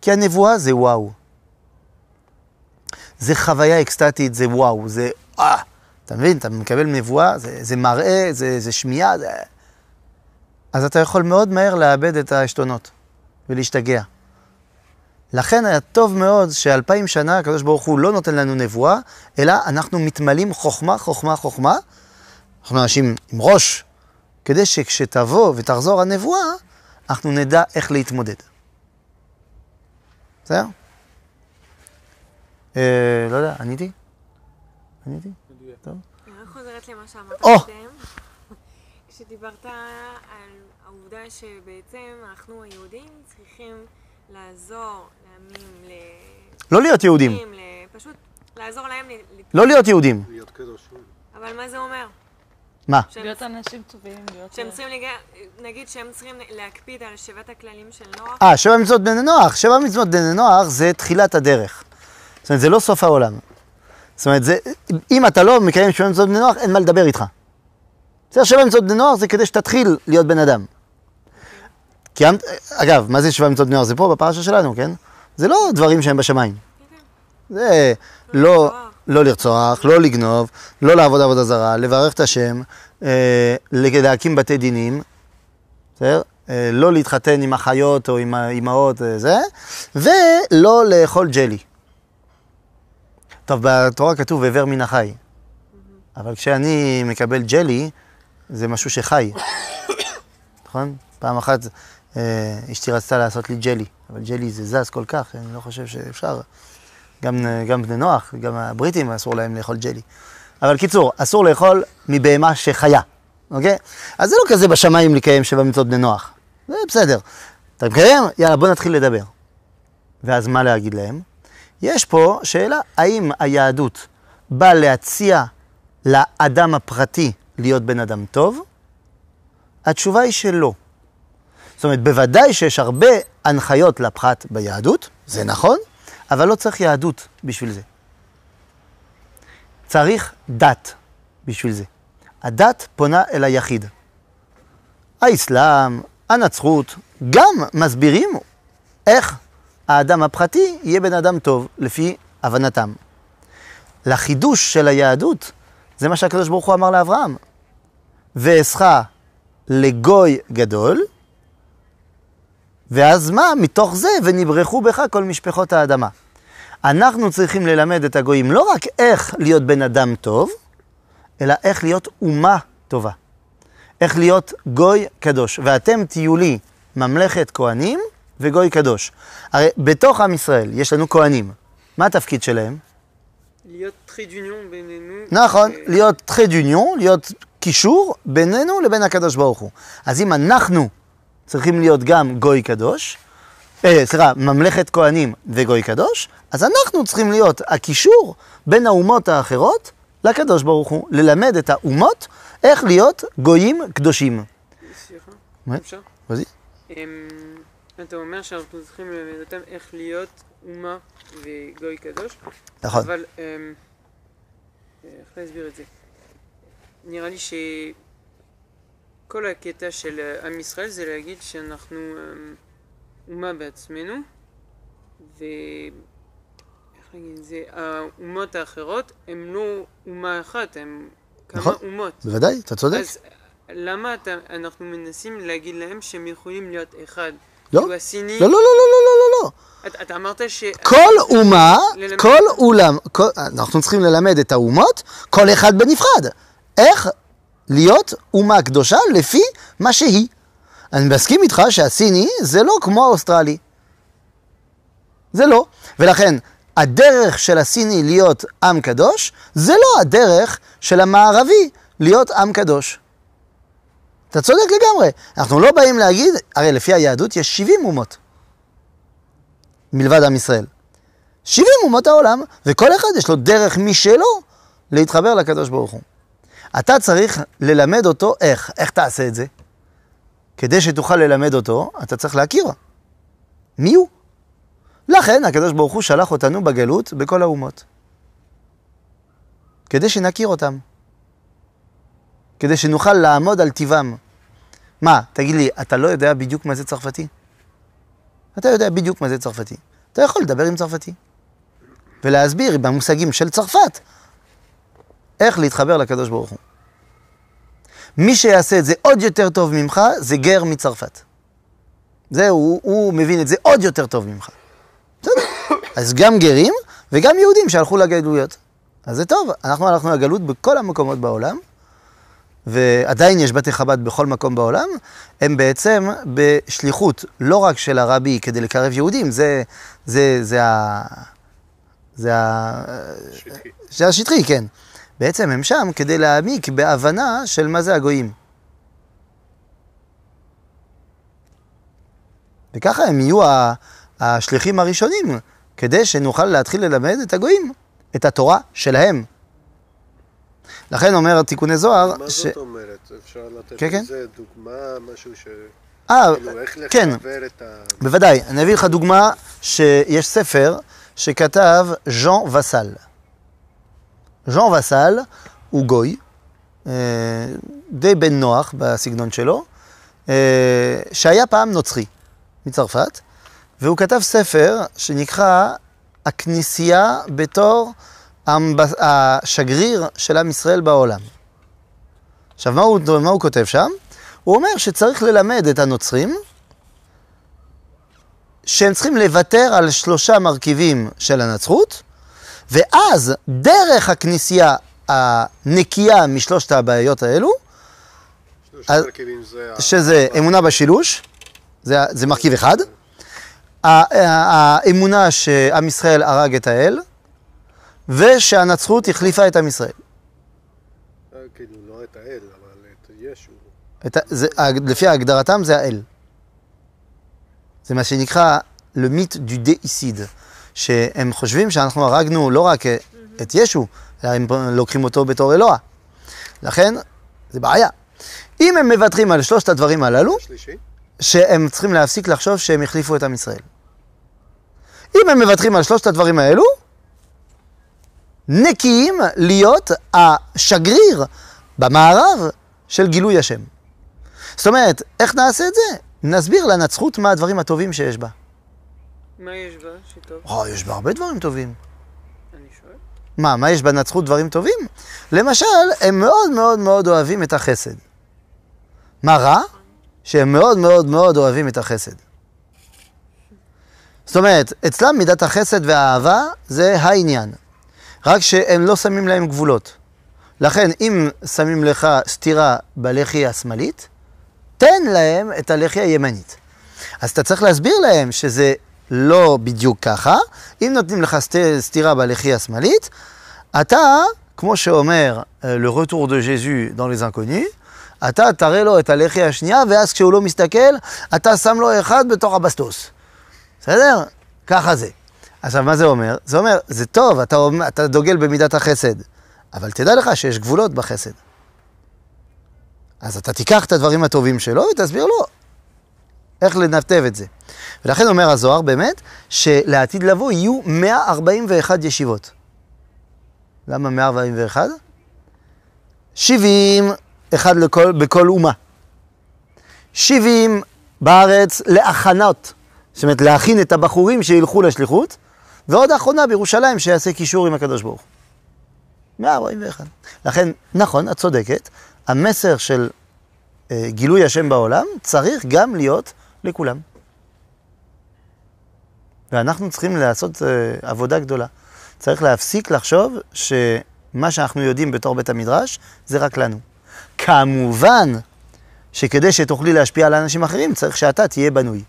כי הנבואה זה וואו. זה חוויה אקסטטית, זה וואו, זה אה. אתה מבין? אתה מקבל נבואה, זה, זה מראה, זה, זה שמיעה, זה... אז אתה יכול מאוד מהר לאבד את העשתונות ולהשתגע. לכן היה טוב מאוד שאלפיים שנה הקדוש ברוך הוא לא נותן לנו נבואה, אלא אנחנו מתמלאים חוכמה, חוכמה, חוכמה. אנחנו אנשים עם ראש, כדי שכשתבוא ותחזור הנבואה, אנחנו נדע איך להתמודד. בסדר? אה, לא יודע, עניתי? עניתי? טוב. אני רק חוזרת למה שאמרת! קודם, כשדיברת על העובדה שבעצם אנחנו היהודים צריכים לעזור לעמים, ל... לא להיות יהודים, פשוט לעזור להם, לא להיות יהודים. להיות קדושים. אבל מה זה אומר? מה? להיות אנשים טובים, להיות... שהם צריכים, לג... נגיד שהם צריכים להקפיד על שבעת הכללים של נוח, אה, שבע מצוות בני נוח. שבע מצוות בני נוח זה תחילת הדרך. זאת אומרת, זה לא סוף העולם. זאת אומרת, זה, אם אתה לא מקיים שבע מצוות בני נוח, אין מה לדבר איתך. בסדר, שבע מצוות בני נוח זה כדי שתתחיל להיות בן אדם. קיימת, אגב, מה זה שבע מצוות בני נוח? זה פה בפרשה שלנו, כן? זה לא דברים שהם בשמיים. זה לא, לא לרצוח, לא לגנוב, לא לעבוד עבודה זרה, לברך את השם, אה, להקים בתי דינים, בסדר? אה, לא להתחתן עם אחיות או עם האימהות, אה, זה, ולא לאכול ג'לי. טוב, בתורה כתוב עבר מן החי, אבל כשאני מקבל ג'לי, זה משהו שחי, נכון? פעם אחת אשתי רצתה לעשות לי ג'לי, אבל ג'לי זה זז כל כך, אני לא חושב שאפשר. גם, אה, גם בני נוח, גם הבריטים אסור להם לאכול ג'לי. אבל קיצור, אסור לאכול מבהמה שחיה, אוקיי? אז זה לא כזה בשמיים לקיים שבע מצוות בני נוח. זה בסדר. אתה מקיים? יאללה, בוא נתחיל לדבר. ואז מה להגיד להם? יש פה שאלה, האם היהדות באה להציע לאדם הפרטי להיות בן אדם טוב? התשובה היא שלא. זאת אומרת, בוודאי שיש הרבה הנחיות לפחת ביהדות, זה נכון, אבל לא צריך יהדות בשביל זה. צריך דת בשביל זה. הדת פונה אל היחיד. האסלאם, הנצרות, גם מסבירים איך האדם הפרטי יהיה בן אדם טוב, לפי הבנתם. לחידוש של היהדות, זה מה שהקדוש ברוך הוא אמר לאברהם. ואעשך לגוי גדול, ואז מה? מתוך זה, ונברחו בך כל משפחות האדמה. אנחנו צריכים ללמד את הגויים לא רק איך להיות בן אדם טוב, אלא איך להיות אומה טובה. איך להיות גוי קדוש. ואתם תהיו לי ממלכת כהנים וגוי קדוש. הרי בתוך עם ישראל יש לנו כהנים. מה התפקיד שלהם? להיות טרי דוניון בינינו. נכון, ו- להיות טרי דוניון, להיות קישור בינינו לבין הקדוש ברוך הוא. אז אם אנחנו צריכים להיות גם גוי קדוש, אה, סליחה, ממלכת כהנים וגוי קדוש, אז אנחנו צריכים להיות הקישור בין האומות האחרות לקדוש ברוך הוא, ללמד את האומות איך להיות גויים קדושים. סליחה? אפשר? אמ, אתה אומר שאנחנו צריכים ללמד אותם איך להיות אומה וגוי קדוש, נכון. אבל אמ, איך להסביר את זה? נראה לי שכל הקטע של אה, עם ישראל זה להגיד שאנחנו אמ, אומה בעצמנו, ו... איך להגיד את זה? האומות האחרות הן לא אומה אחת, הן כמה נכון. אומות. בוודאי, אתה צודק. אז למה אתה, אנחנו מנסים להגיד להם שהם יכולים להיות אחד? לא. כאילו הסיני... לא, לא, לא, לא, לא, לא, לא, לא. אתה, אתה אמרת ש... כל אומה, ללמד- כל אולם, כל, אנחנו צריכים ללמד את האומות, כל אחד בנפרד. איך להיות אומה קדושה לפי מה שהיא. אני מסכים איתך שהסיני זה לא כמו האוסטרלי. זה לא. ולכן, הדרך של הסיני להיות עם קדוש, זה לא הדרך של המערבי להיות עם קדוש. אתה צודק לגמרי. אנחנו לא באים להגיד, הרי לפי היהדות יש 70 אומות. מלבד עם ישראל. 70 אומות העולם, וכל אחד יש לו דרך משלו להתחבר לקדוש ברוך הוא. אתה צריך ללמד אותו איך. איך תעשה את זה? כדי שתוכל ללמד אותו, אתה צריך להכיר. מי הוא? לכן הקדוש ברוך הוא שלח אותנו בגלות בכל האומות. כדי שנכיר אותם. כדי שנוכל לעמוד על טיבם. מה, תגיד לי, אתה לא יודע בדיוק מה זה צרפתי? אתה יודע בדיוק מה זה צרפתי. אתה יכול לדבר עם צרפתי. ולהסביר במושגים של צרפת איך להתחבר לקדוש ברוך הוא. מי שיעשה את זה עוד יותר טוב ממך, זה גר מצרפת. זהו, הוא, הוא מבין את זה עוד יותר טוב ממך. אז גם גרים וגם יהודים שהלכו לגלויות. אז זה טוב, אנחנו הלכנו לגלות בכל המקומות בעולם, ועדיין יש בתי חב"ד בכל מקום בעולם, הם בעצם בשליחות לא רק של הרבי כדי לקרב יהודים, זה, זה, זה ה... זה ה... זה השטחי, כן. בעצם הם שם כדי להעמיק בהבנה של מה זה הגויים. וככה הם יהיו השליחים הראשונים, כדי שנוכל להתחיל ללמד את הגויים, את התורה שלהם. לכן אומר תיקוני זוהר, מה ש... זאת אומרת? אפשר לתת כן, כן. לזה דוגמה, משהו ש... אה, כאילו, כן, ה... בוודאי. אני אביא לך דוגמה שיש ספר שכתב ז'אן וסל. ז'אן וסל הוא גוי, אה, די בן נוח בסגנון שלו, אה, שהיה פעם נוצרי מצרפת, והוא כתב ספר שנקרא הכנסייה בתור השגריר של עם ישראל בעולם. עכשיו, מה הוא, מה הוא כותב שם? הוא אומר שצריך ללמד את הנוצרים שהם צריכים לוותר על שלושה מרכיבים של הנצרות, ואז דרך הכנסייה הנקייה משלושת הבעיות האלו, אז- מרכיבים זה... ה- שזה אמונה בשילוש, זה, זה מרכיב אחד, האמונה שעם ישראל הרג את האל, ושהנצרות החליפה את עם ישראל. אה, כאילו, לא את האל, אבל את ישו. את, ה- זה, לפי הגדרתם זה האל. זה מה שנקרא le mythe du déicide, שהם חושבים שאנחנו הרגנו לא רק את ישו, אלא הם לוקחים אותו בתור אלוה. לכן, זה בעיה. אם הם מוותרים על שלושת הדברים הללו, שלישי? שהם צריכים להפסיק לחשוב שהם החליפו את עם ישראל. אם הם מוותרים על שלושת הדברים האלו, נקיים להיות השגריר במערב של גילוי השם. זאת אומרת, איך נעשה את זה? נסביר לנצחות מה הדברים הטובים שיש בה. מה יש בה שטוב? או, יש בה הרבה דברים טובים. אני שואל. מה, מה יש בנצחות דברים טובים? למשל, הם מאוד מאוד מאוד אוהבים את החסד. מה רע? שהם מאוד מאוד מאוד אוהבים את החסד. זאת אומרת, אצלם מידת החסד והאהבה זה העניין. רק שהם לא שמים להם גבולות. לכן, אם שמים לך סטירה בלחי השמאלית, תן להם את הלחי הימנית. אז אתה צריך להסביר להם שזה לא בדיוק ככה. אם נותנים לך סט- סטירה בלחי השמאלית, אתה, כמו שאומר אה, le retour de Jésus dans les inconnus, אתה תראה לו את הלחי השנייה, ואז כשהוא לא מסתכל, אתה שם לו אחד בתוך הבסטוס. בסדר? ככה זה. עכשיו, מה זה אומר? זה אומר, זה טוב, אתה, אתה דוגל במידת החסד, אבל תדע לך שיש גבולות בחסד. אז אתה תיקח את הדברים הטובים שלו ותסביר לו איך לנתב את זה. ולכן אומר הזוהר באמת, שלעתיד לבוא יהיו 141 ישיבות. למה 141? 70, אחד לכל, בכל אומה. 70 בארץ להכנות, זאת אומרת להכין את הבחורים שילכו לשליחות, ועוד האחרונה בירושלים שיעשה קישור עם הקדוש ברוך הוא. 141. לכן, נכון, את צודקת, המסר של אה, גילוי השם בעולם צריך גם להיות לכולם. ואנחנו צריכים לעשות אה, עבודה גדולה. צריך להפסיק לחשוב שמה שאנחנו יודעים בתור בית המדרש זה רק לנו. כמובן שכדי שתוכלי להשפיע על אנשים אחרים צריך שאתה תהיה בנוי.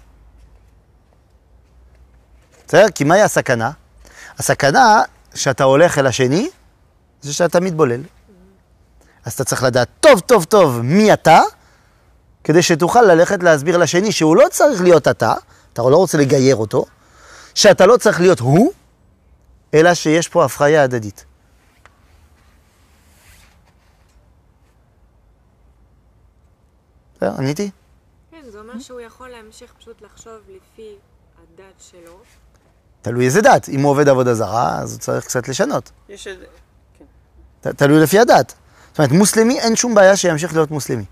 בסדר? כי מהי הסכנה? הסכנה שאתה הולך אל השני זה שאתה מתבולל. אז אתה צריך לדעת טוב טוב טוב מי אתה, כדי שתוכל ללכת להסביר לשני שהוא לא צריך להיות אתה, אתה לא רוצה לגייר אותו, שאתה לא צריך להיות הוא, אלא שיש פה הפריה הדדית. בסדר, עניתי? כן, זה אומר שהוא יכול להמשיך פשוט לחשוב לפי הדת שלו. תלוי איזה דת. אם הוא עובד עבודה זרה, אז הוא צריך קצת לשנות. יש את... ת- תלוי לפי הדת. זאת אומרת, מוסלמי, אין שום בעיה שימשיך להיות מוסלמי.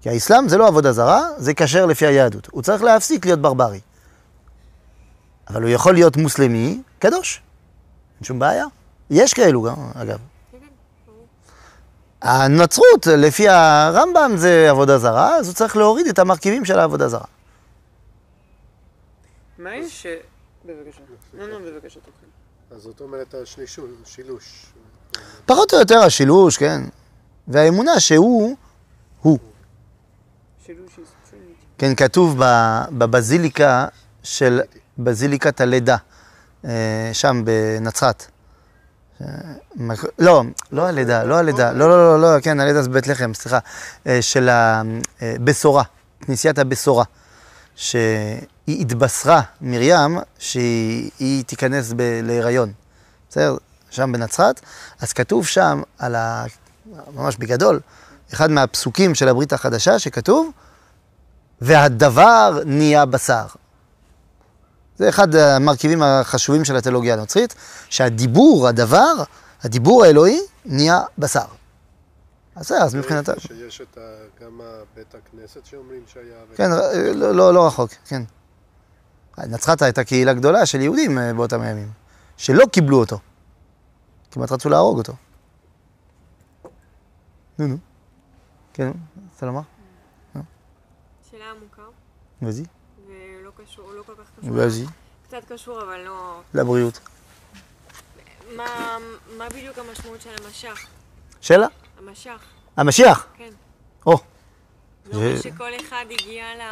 כי האסלאם זה לא עבודה זרה, זה כשר לפי היהדות. הוא צריך להפסיק להיות ברברי. אבל הוא יכול להיות מוסלמי קדוש. אין שום בעיה. יש כאלו גם, אגב. הנצרות, לפי הרמב"ם, זה עבודה זרה, אז הוא צריך להוריד את המרכיבים של העבודה זרה. מה יש... ש- בבקשה. לא, לא, בבקשה, תתחיל. אז זאת אומרת השלישול, שילוש. פחות או יותר השילוש, כן. והאמונה שהוא, הוא. שילוש שילוש. כן, כתוב בבזיליקה של בזיליקת הלידה, אה, שם בנצרת. אה, לא, לא הלידה, לא הלידה, לא, לא, לא, לא, כן, הלידה זה בית לחם, סליחה, אה, של הבשורה, כנסיית הבשורה, שהיא התבשרה, מרים, שהיא היא תיכנס ב- להיריון, בסדר? שם בנצרת, אז כתוב שם, על ה... ממש בגדול, אחד מהפסוקים של הברית החדשה, שכתוב, והדבר נהיה בשר. זה אחד המרכיבים החשובים של התיאולוגיה הנוצרית, שהדיבור, הדבר, הדיבור האלוהי, נהיה בשר. אז זה, אז מבחינתה, שיש את גם בית הכנסת שאומרים שהיה. כן, לא, לא, לא רחוק, כן. נצרת הייתה קהילה גדולה של יהודים אה, באותם הימים, שלא קיבלו אותו. כמעט רצו להרוג אותו. נו, נו. כן, רוצה לומר? ולא קשור, לא כל כך קשור. קצת קשור, אבל לא... לבריאות. מה, מה בדיוק המשמעות של המשך? שאלה? המשך, המשיח. כן. או. זה אומר שכל אחד הגיע ל...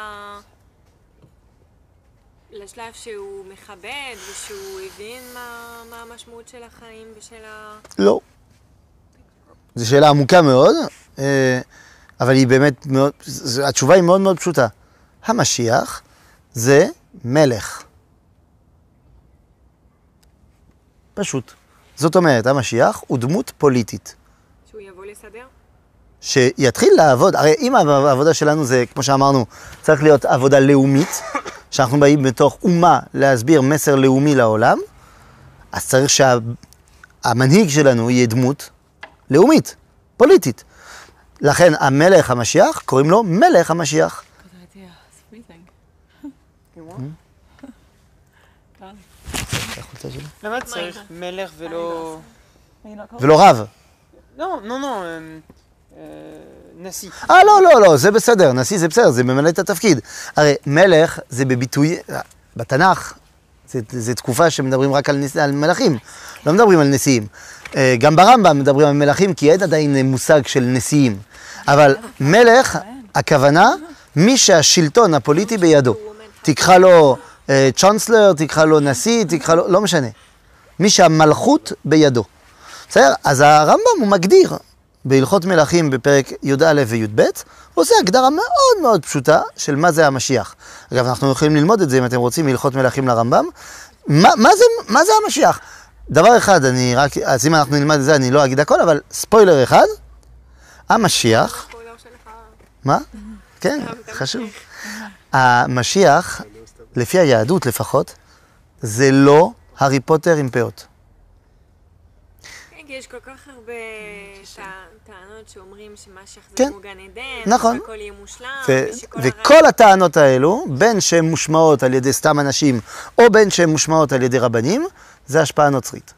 לשלב שהוא מכבד ושהוא הבין מה, מה המשמעות של החיים ושל ה... לא. זו שאלה עמוקה מאוד, אבל היא באמת מאוד, התשובה היא מאוד מאוד פשוטה. המשיח זה מלך. פשוט. זאת אומרת, המשיח הוא דמות פוליטית. שהוא יבוא לסדר? שיתחיל לעבוד, הרי אם העבודה שלנו זה, כמו שאמרנו, צריך להיות עבודה לאומית, שאנחנו באים בתוך אומה להסביר מסר לאומי לעולם, אז צריך המנהיג שלנו יהיה דמות לאומית, פוליטית. לכן המלך המשיח, קוראים לו מלך המשיח. למה צריך מלך ולא... Not cold? ולא רב. לא, לא, לא, אמ, אה, נשיא. אה, לא, לא, לא, זה בסדר, נשיא זה בסדר, זה ממלא את התפקיד. הרי מלך זה בביטוי, בתנ"ך, זה, זה תקופה שמדברים רק על, נש... על מלכים, לא מדברים על נשיאים. אה, גם ברמב"ם מדברים על מלכים, כי אין עדיין מושג של נשיאים. אבל מלך, הכוונה, מי שהשלטון הפוליטי בידו. תקרא לו אה, צ'אנסלר, תקרא לו נשיא, תקרא לו, לא משנה. מי שהמלכות בידו. בסדר? אז הרמב"ם הוא מגדיר בהלכות מלכים בפרק י"א וי"ב, הוא עושה הגדרה מאוד מאוד פשוטה של מה זה המשיח. אגב, אנחנו יכולים ללמוד את זה אם אתם רוצים מהלכות מלכים לרמב"ם. מה, מה, זה, מה זה המשיח? דבר אחד, אני רק, אז אם אנחנו נלמד את זה אני לא אגיד הכל, אבל ספוילר אחד, המשיח. מה? כן, חשוב. המשיח, לפי היהדות לפחות, זה לא הארי פוטר עם פאות. כן, כי יש כל כך הרבה טע- טענות שאומרים שמשיח זה כן, גן עדן, נכון. שהכל יהיה מושלם, ו- וכל הטענות האלו, בין שהן מושמעות על ידי סתם אנשים, או בין שהן מושמעות על ידי רבנים, זה השפעה נוצרית.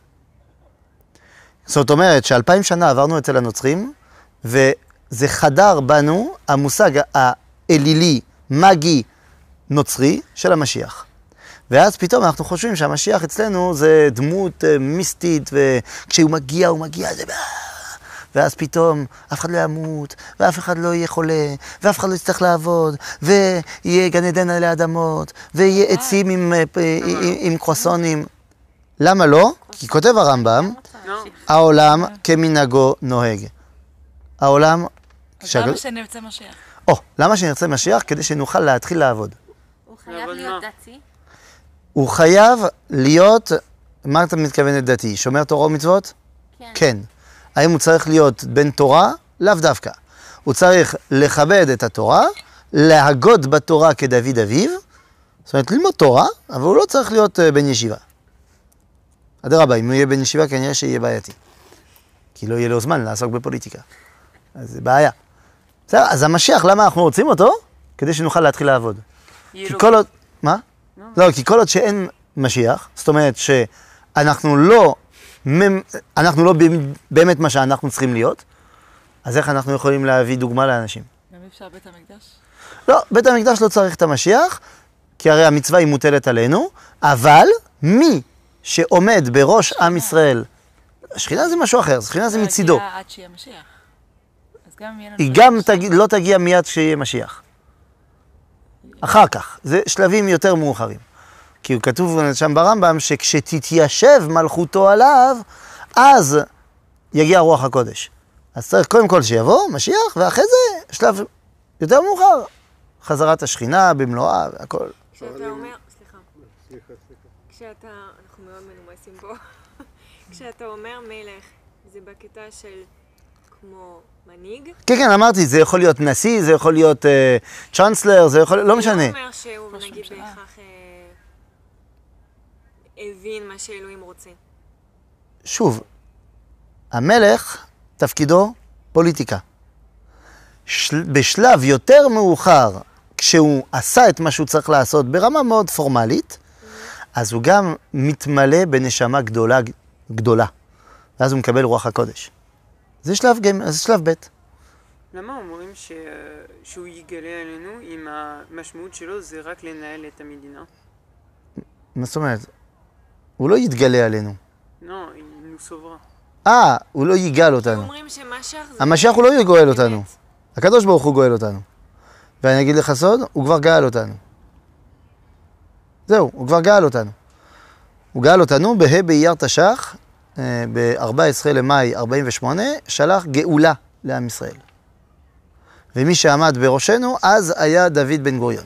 זאת אומרת שאלפיים שנה עברנו אצל הנוצרים, וזה חדר בנו המושג האלילי, מגי, נוצרי של המשיח. ואז פתאום אנחנו חושבים שהמשיח אצלנו זה דמות אה, מיסטית, וכשהוא מגיע, הוא מגיע, זה... ואז פתאום אף אחד לא ימות, ואף אחד לא יהיה חולה, ואף אחד לא יצטרך לעבוד, ויהיה גן עדן עלי אדמות, ויהיה עצים עם, אה, פ- עם, עם קרואסונים. למה לא? כי כותב הרמב"ם, לא, העולם כמנהגו נוהג. העולם... אז למה שנרצה משיח? או, למה שנרצה משיח? כדי שנוכל להתחיל לעבוד. חייב להיות מה? דתי? הוא חייב להיות, מה אתה מתכוונת דתי? שומר תורה ומצוות? כן. כן. האם הוא צריך להיות בן תורה? לאו דווקא. הוא צריך לכבד את התורה, להגות בתורה כדוד אביו, זאת אומרת ללמוד תורה, אבל הוא לא צריך להיות אה, בן ישיבה. אדרבה, אם הוא יהיה בן ישיבה כנראה שיהיה בעייתי. כי לא יהיה לו זמן לעסוק בפוליטיקה. אז זה בעיה. בסדר, אז המשיח, למה אנחנו רוצים אותו? כדי שנוכל להתחיל לעבוד. כי לו- כל עוד... מה? לא, כי כל עוד שאין משיח, זאת אומרת שאנחנו לא, אנחנו לא באמת מה שאנחנו צריכים להיות, אז איך אנחנו יכולים להביא דוגמה לאנשים? גם אפשר בית המקדש? לא, בית המקדש לא צריך את המשיח, כי הרי המצווה היא מוטלת עלינו, אבל מי שעומד בראש עם ישראל, השכינה זה משהו אחר, השכינה זה לא מצידו. היא גם. לא תגיע מיד כשיהיה משיח. אחר כך, זה שלבים יותר מאוחרים. כי הוא כתוב שם ברמב"ם שכשתתיישב מלכותו עליו, אז יגיע רוח הקודש. אז צריך קודם כל שיבוא משיח, ואחרי זה שלב יותר מאוחר, חזרת השכינה במלואה והכל. כשאתה אומר, סליחה, סליחה, סליחה. כשאתה, אנחנו מאוד מנומסים פה, כשאתה אומר מלך, זה בקטע של כמו מנהיג? כן, כן, אמרתי, זה יכול להיות נשיא, זה יכול להיות אה, צ'אנסלר, זה יכול, לא משנה. זה לא אומר שהוא נגיד. בהכרח אה, הבין מה שאלוהים רוצה. שוב, המלך, תפקידו פוליטיקה. של... בשלב יותר מאוחר, כשהוא עשה את מה שהוא צריך לעשות ברמה מאוד פורמלית, אז הוא גם מתמלא בנשמה גדולה, גדולה. ואז הוא מקבל רוח הקודש. זה שלב, ג'- זה שלב ב'. למה אומרים ש... שהוא יגלה עלינו אם המשמעות שלו זה רק לנהל את המדינה? מה זאת אומרת? הוא לא יתגלה עלינו. לא, היא סוברה. אה, הוא לא יגאל אותנו. אומרים שמשיח זה... המשיח הוא לא יגואל אותנו. הקדוש ברוך הוא גואל אותנו. ואני אגיד לך סוד, הוא כבר גאל אותנו. זהו, הוא כבר גאל אותנו. הוא גאל אותנו בה' באייר תש"ח, ב-14 למאי 48, שלח גאולה לעם ישראל. ומי שעמד בראשנו אז היה דוד בן גוריון.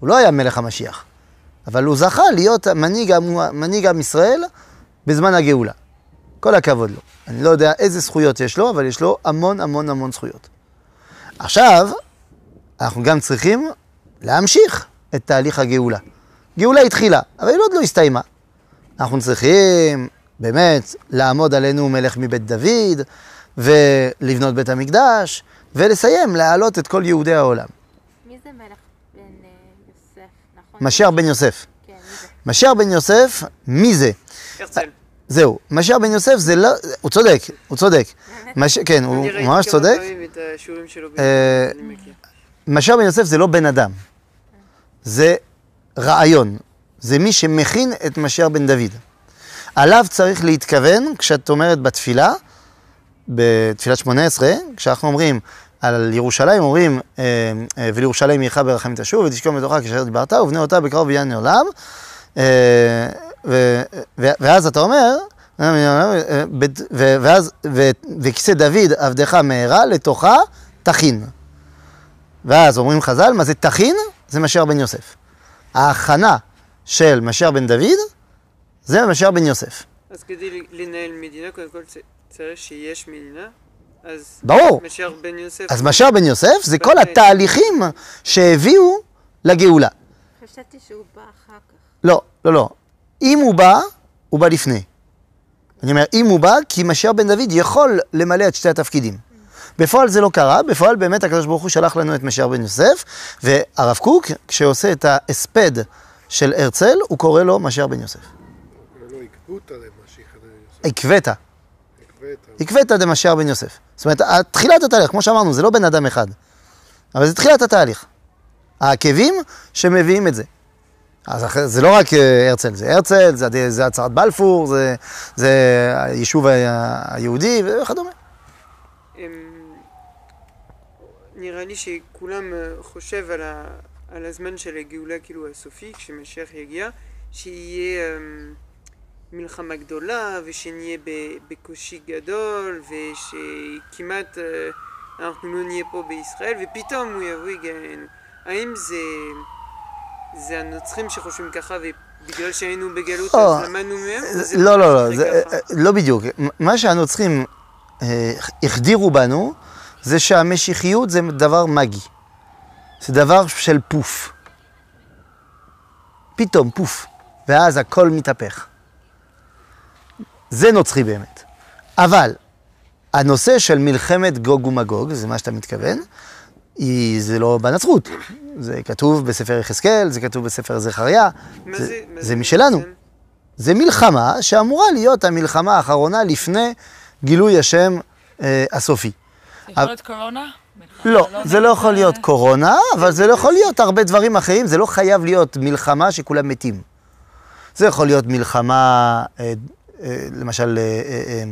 הוא לא היה מלך המשיח, אבל הוא זכה להיות מנהיג, מנהיג עם ישראל בזמן הגאולה. כל הכבוד לו. אני לא יודע איזה זכויות יש לו, אבל יש לו המון המון המון זכויות. עכשיו, אנחנו גם צריכים להמשיך את תהליך הגאולה. גאולה התחילה, אבל היא עוד לא הסתיימה. אנחנו צריכים באמת לעמוד עלינו מלך מבית דוד, ולבנות בית המקדש, ולסיים להעלות את כל יהודי העולם. מי זה מלך בן אה, יוסף, נכון? משיח בן יוסף. כן, מי זה? משיח בן יוסף, מי זה? הרצל. זהו, משיח בן יוסף זה לא, הוא צודק, הוא צודק. מש... כן, הוא אני הוא ראיתי ממש כמה צודק. פעמים את השיעורים שלו, אה. משיח בן יוסף זה לא בן אדם, זה רעיון, זה מי שמכין את משיח בן דוד. עליו צריך להתכוון כשאת אומרת בתפילה, בתפילת שמונה עשרה, כשאנחנו אומרים על ירושלים, אומרים אה, אה, ולירושלים עירך ברחמים תשוב ותשכום בתוכה כאשר דיברת ובנה אותה בקרוב בניין לעולם. אה, ואז אתה אומר, ואז, וכיסא דוד עבדך מהרה לתוכה תכין. ואז אומרים חז"ל, מה זה תכין? זה משיח בן יוסף. ההכנה של משיח בן דוד, זה משיח בן יוסף. אז כדי לנהל מדינה, קודם כל צריך שיש מדינה, אז ברור. משיח בן יוסף, אז משיח בן יוסף זה כל התהליכים שהביאו לגאולה. חשבתי שהוא בא אחר כך. לא, לא, לא. אם הוא בא, הוא בא לפני. אני אומר, אם הוא בא, כי משיח בן דוד יכול למלא את שתי התפקידים. בפועל זה לא קרה, בפועל באמת הקדוש ברוך הוא שלח לנו את משיח בן יוסף, והרב קוק, כשעושה את ההספד של הרצל, הוא קורא לו משיח בן יוסף. ולא עקבות עליהם משיח בן יוסף. עקבתא, עקבת, עקבתא דמשיח בן יוסף. זאת אומרת, תחילת התהליך, כמו שאמרנו, זה לא בן אדם אחד, אבל זה תחילת התהליך. העקבים שמביאים את זה. אז אחרי- זה לא רק אה, הרצל, זה הרצל, זה, זה הצהרת בלפור, זה, זה היישוב היהודי וכדומה. נראה לי שכולם אה, חושב על, ה... על הזמן של הגאולה כאילו הסופי, כשמשיח יגיע, שיהיה אמ, מלחמה גדולה, ושנהיה. בקושי גדול, ושכמעט אה, אנחנו לא נהיה פה בישראל, ופתאום הוא יבוא יגאל. האם זה... זה הנוצרים שחושבים ככה, ובגלל שהיינו בגלות או, אז למדנו מהם? לא, לא, לא, ממש זה? אה, לא בדיוק. מה שהנוצרים אה, החדירו בנו, זה שהמשיחיות זה דבר מגי. זה דבר של פוף. פתאום פוף, ואז הכל מתהפך. זה נוצרי באמת. אבל הנושא של מלחמת גוג ומגוג, זה מה שאתה מתכוון, היא, זה לא בנצרות. זה כתוב בספר יחזקאל, זה כתוב בספר זכריה. זה, זה, זה משלנו. זה מלחמה שאמורה להיות המלחמה האחרונה לפני גילוי השם אה, הסופי. זה יכול להיות קורונה? לא, זה לא יכול להיות קורונה, אבל זה לא יכול להיות הרבה דברים אחרים, זה לא חייב להיות מלחמה שכולם מתים. זה יכול להיות מלחמה, אה, למשל, אה, אה, אה,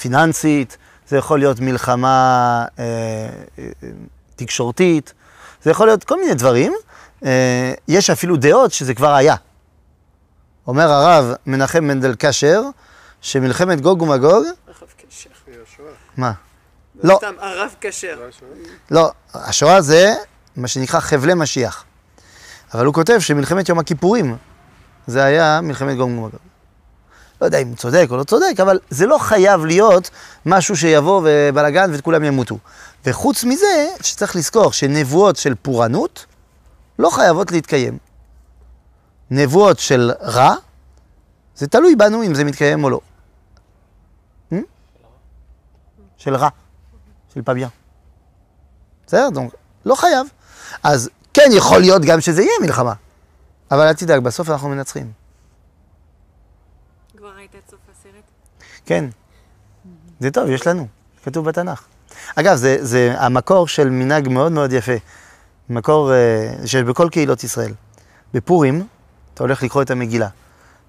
פיננסית, זה יכול להיות מלחמה אה, אה, אה, תקשורתית, זה יכול להיות כל מיני דברים. אה, יש אפילו דעות שזה כבר היה. אומר הרב מנחם מנדל קשר, שמלחמת גוג ומגוג, הרב השואה. מה? לא. סתם, הרב כשר. לא? לא, השואה זה מה שנקרא חבלי משיח. אבל הוא כותב שמלחמת יום הכיפורים, זה היה מלחמת גוג ומגוג. לא יודע אם צודק או לא צודק, אבל זה לא חייב להיות משהו שיבוא ובלאגן וכולם ימותו. וחוץ מזה, שצריך לזכור שנבואות של פורענות לא חייבות להתקיים. נבואות של רע, זה תלוי בנו אם זה מתקיים או לא. Hmm? של רע, של פבייה. בסדר? לא חייב. אז כן, יכול להיות גם שזה יהיה מלחמה. אבל אל תדאג, בסוף אנחנו מנצחים. כבר ראית את סוף הסרט? כן. זה טוב, יש לנו, כתוב בתנ"ך. אגב, זה, זה המקור של מנהג מאוד מאוד יפה. מקור אה, שיש בכל קהילות ישראל. בפורים, אתה הולך לקרוא את המגילה.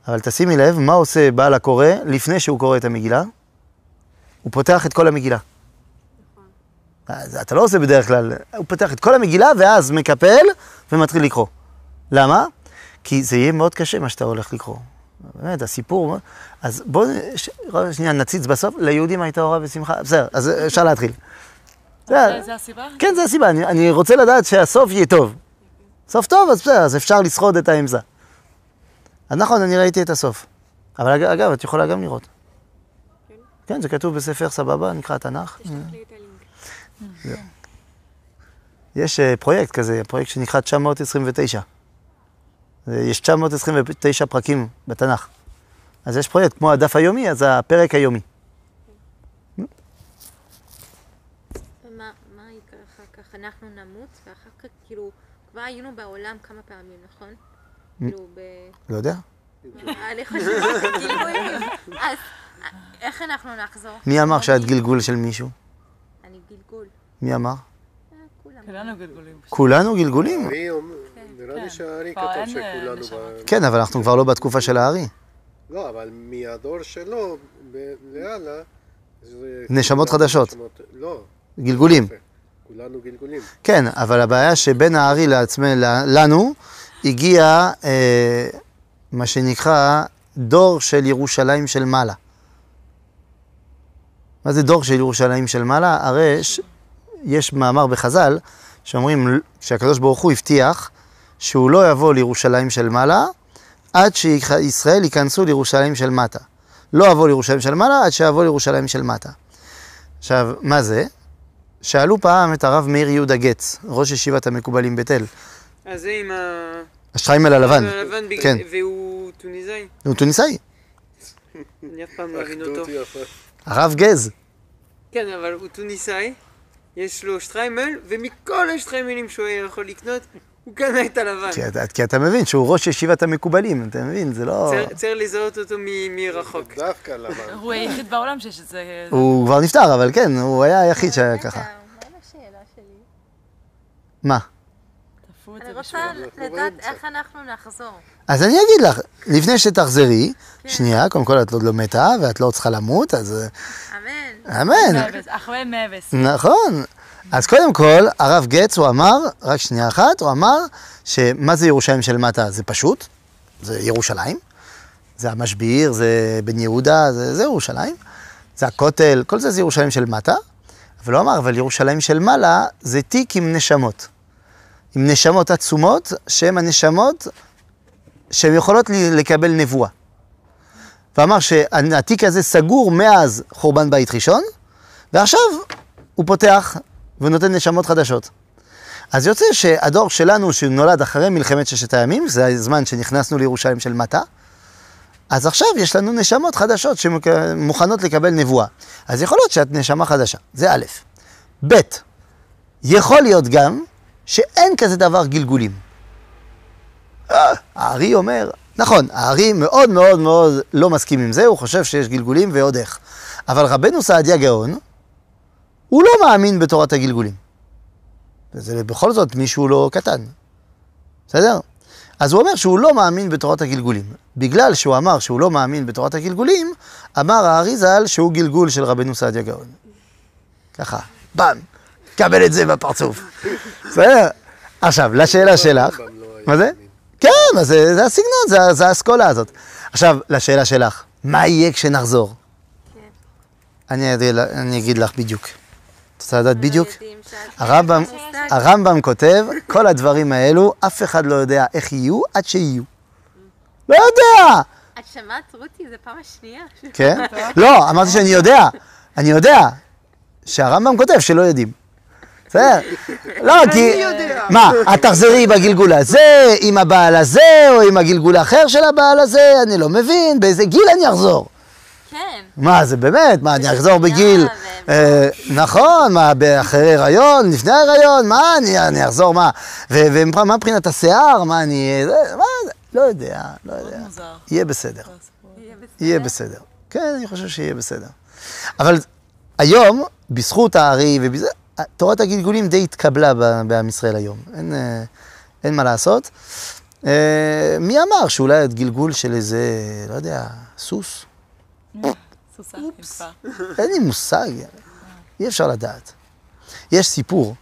אבל תשימי לב, מה עושה בעל הקורא לפני שהוא קורא את המגילה? הוא פותח את כל המגילה. אז אתה לא עושה בדרך כלל, הוא פותח את כל המגילה ואז מקפל ומתחיל לקרוא. למה? כי זה יהיה מאוד קשה מה שאתה הולך לקרוא. באמת, הסיפור, אז בואו ש... שנייה נציץ בסוף, ליהודים הייתה אורה ושמחה, בסדר, אז אפשר להתחיל. זה זה הסיבה? כן, זה הסיבה, אני, אני רוצה לדעת שהסוף יהיה טוב. סוף טוב, אז בסדר, אז אפשר לשרוד את העמזה. אז נכון, אני ראיתי את הסוף. אבל אג- אגב, את יכולה גם לראות. כן, זה כתוב בספר סבבה, נקרא התנ"ך. תשלח לי את הלינק. יש אה, פרויקט כזה, פרויקט שנקרא 929. אה, יש 929 פרקים בתנ"ך. אז יש פרויקט כמו הדף היומי, אז הפרק היומי. ומה מה יקרה אחר כך? אנחנו נמות, ואחר כך, כאילו, כבר היינו בעולם כמה פעמים, נכון? כאילו, ב... לא יודע. אני חושבת, גלגולים. אז איך אנחנו נחזור? מי אמר שאת גלגול של מישהו? אני גלגול. מי אמר? אה. כולנו גלגולים. כולנו גלגולים. נראה לי כן. שהארי כתב אה, שכולנו... כן, אבל אנחנו כבר לא בתקופה של הארי. לא, אבל מהדור שלו. זה- נשמות חדשות. לא, גלגולים. כולנו גלגולים. כן, אבל הבעיה שבין הארי לנו, הגיע אה, מה שנקרא דור של ירושלים של מעלה. מה זה דור של ירושלים של מעלה? הרי יש, יש מאמר בחז"ל שאומרים שהקדוש ברוך הוא הבטיח שהוא לא יבוא לירושלים של מעלה עד שישראל ייכנסו לירושלים של מטה. לא יבוא לירושלים של מעלה עד שיבוא לירושלים של מטה. עכשיו, מה זה? שאלו פעם את הרב מאיר יהודה גץ, ראש ישיבת המקובלים בתל, אז זה עם ה... השטריימל הלבן, כן. והוא טוניסאי. הוא טוניסאי, אני אף פעם לא אבין אותו. הרב גז. כן, אבל הוא טוניסאי, יש לו שטריימל, ומכל השטריימלים שהוא יכול לקנות, הוא קנה את הלבן. כי אתה, כי אתה מבין שהוא ראש ישיבת המקובלים, אתה מבין? זה לא... צריך- צריך לזהות אותו מרחוק. דווקא לבן. הוא היחיד בעולם שיש את זה. הוא כבר נפטר, אבל כן, הוא היה היחיד שהיה ככה. מה אני רוצה לדעת. איך אנחנו נחזור. אז אני אגיד לך, לפני שתחזרי, שנייה, קודם כל את עוד לא מתה ואת לא צריכה למות, אז אמן. אמן. מאבס, אחרי מאבס. נכון. אז קודם כל, הרב גץ, הוא אמר, רק שנייה אחת, הוא אמר שמה זה ירושלים של מטה? זה פשוט, זה ירושלים, זה המשביר, זה בן יהודה, זה, זה ירושלים, זה הכותל, כל זה זה ירושלים של מטה, אבל הוא אמר, אבל ירושלים של מעלה זה תיק עם נשמות. עם נשמות עצומות, שהן הנשמות שהן יכולות לקבל נבואה. ואמר שהתיק הזה סגור מאז חורבן בית ראשון, ועכשיו הוא פותח ונותן נשמות חדשות. אז יוצא שהדור שלנו, שנולד אחרי מלחמת ששת הימים, זה הזמן שנכנסנו לירושלים של מטה, אז עכשיו יש לנו נשמות חדשות שמוכנות לקבל נבואה. אז יכול להיות שאת נשמה חדשה, זה א', ב', יכול להיות גם שאין כזה דבר גלגולים. אה, הארי אומר, נכון, הארי מאוד מאוד מאוד לא מסכים עם זה, הוא חושב שיש גלגולים ועוד איך. אבל רבנו סעדיה גאון, הוא לא מאמין בתורת הגלגולים. וזה בכל זאת מישהו לא קטן, בסדר? אז הוא אומר שהוא לא מאמין בתורת הגלגולים. בגלל שהוא אמר שהוא לא מאמין בתורת הגלגולים, אמר הארי ז"ל שהוא גלגול של רבנו סעדיה גאון. ככה, באם, קבל את זה בפרצוף. בסדר? עכשיו, לשאלה שלך, הרמב"ם לא היה מה זה? מאמין. כן, אז זה, זה הסגנון, זה, זה האסכולה הזאת. עכשיו, לשאלה שלך, מה יהיה כשנחזור? אני, אגיד, אני אגיד לך בדיוק. את רוצה לדעת בדיוק? לא הרמב"ם, מושג. הרמב"ם כותב, כל הדברים האלו, אף אחד לא יודע איך יהיו עד שיהיו. לא יודע! את שמעת, רותי? זה פעם השנייה. כן? לא, אמרתי שאני יודע. אני יודע שהרמב"ם כותב שלא יודעים. בסדר? לא, כי... מה, את תחזרי בגלגול הזה, עם הבעל הזה, או עם הגלגול האחר של הבעל הזה, אני לא מבין, באיזה גיל אני אחזור? כן. מה, זה באמת? מה, אני אחזור בגיל... אה, נכון, מה, אחרי הריון, לפני הריון, מה, אני, אני אחזור, מה? ומה מבחינת השיער, מה, אני... זה, מה, זה, לא יודע, לא יודע. יהיה בסדר. יהיה בסדר. כן, אני חושב שיהיה בסדר. אבל היום, בזכות הארי ובזה, תורת הגלגולים די התקבלה בעם ישראל היום. אין, אה, אין מה לעשות. אה, מי אמר שאולי את גלגול של איזה, לא יודע, סוס? סוסה, יפה. אין לי מושג, אי אפשר לדעת. יש סיפור,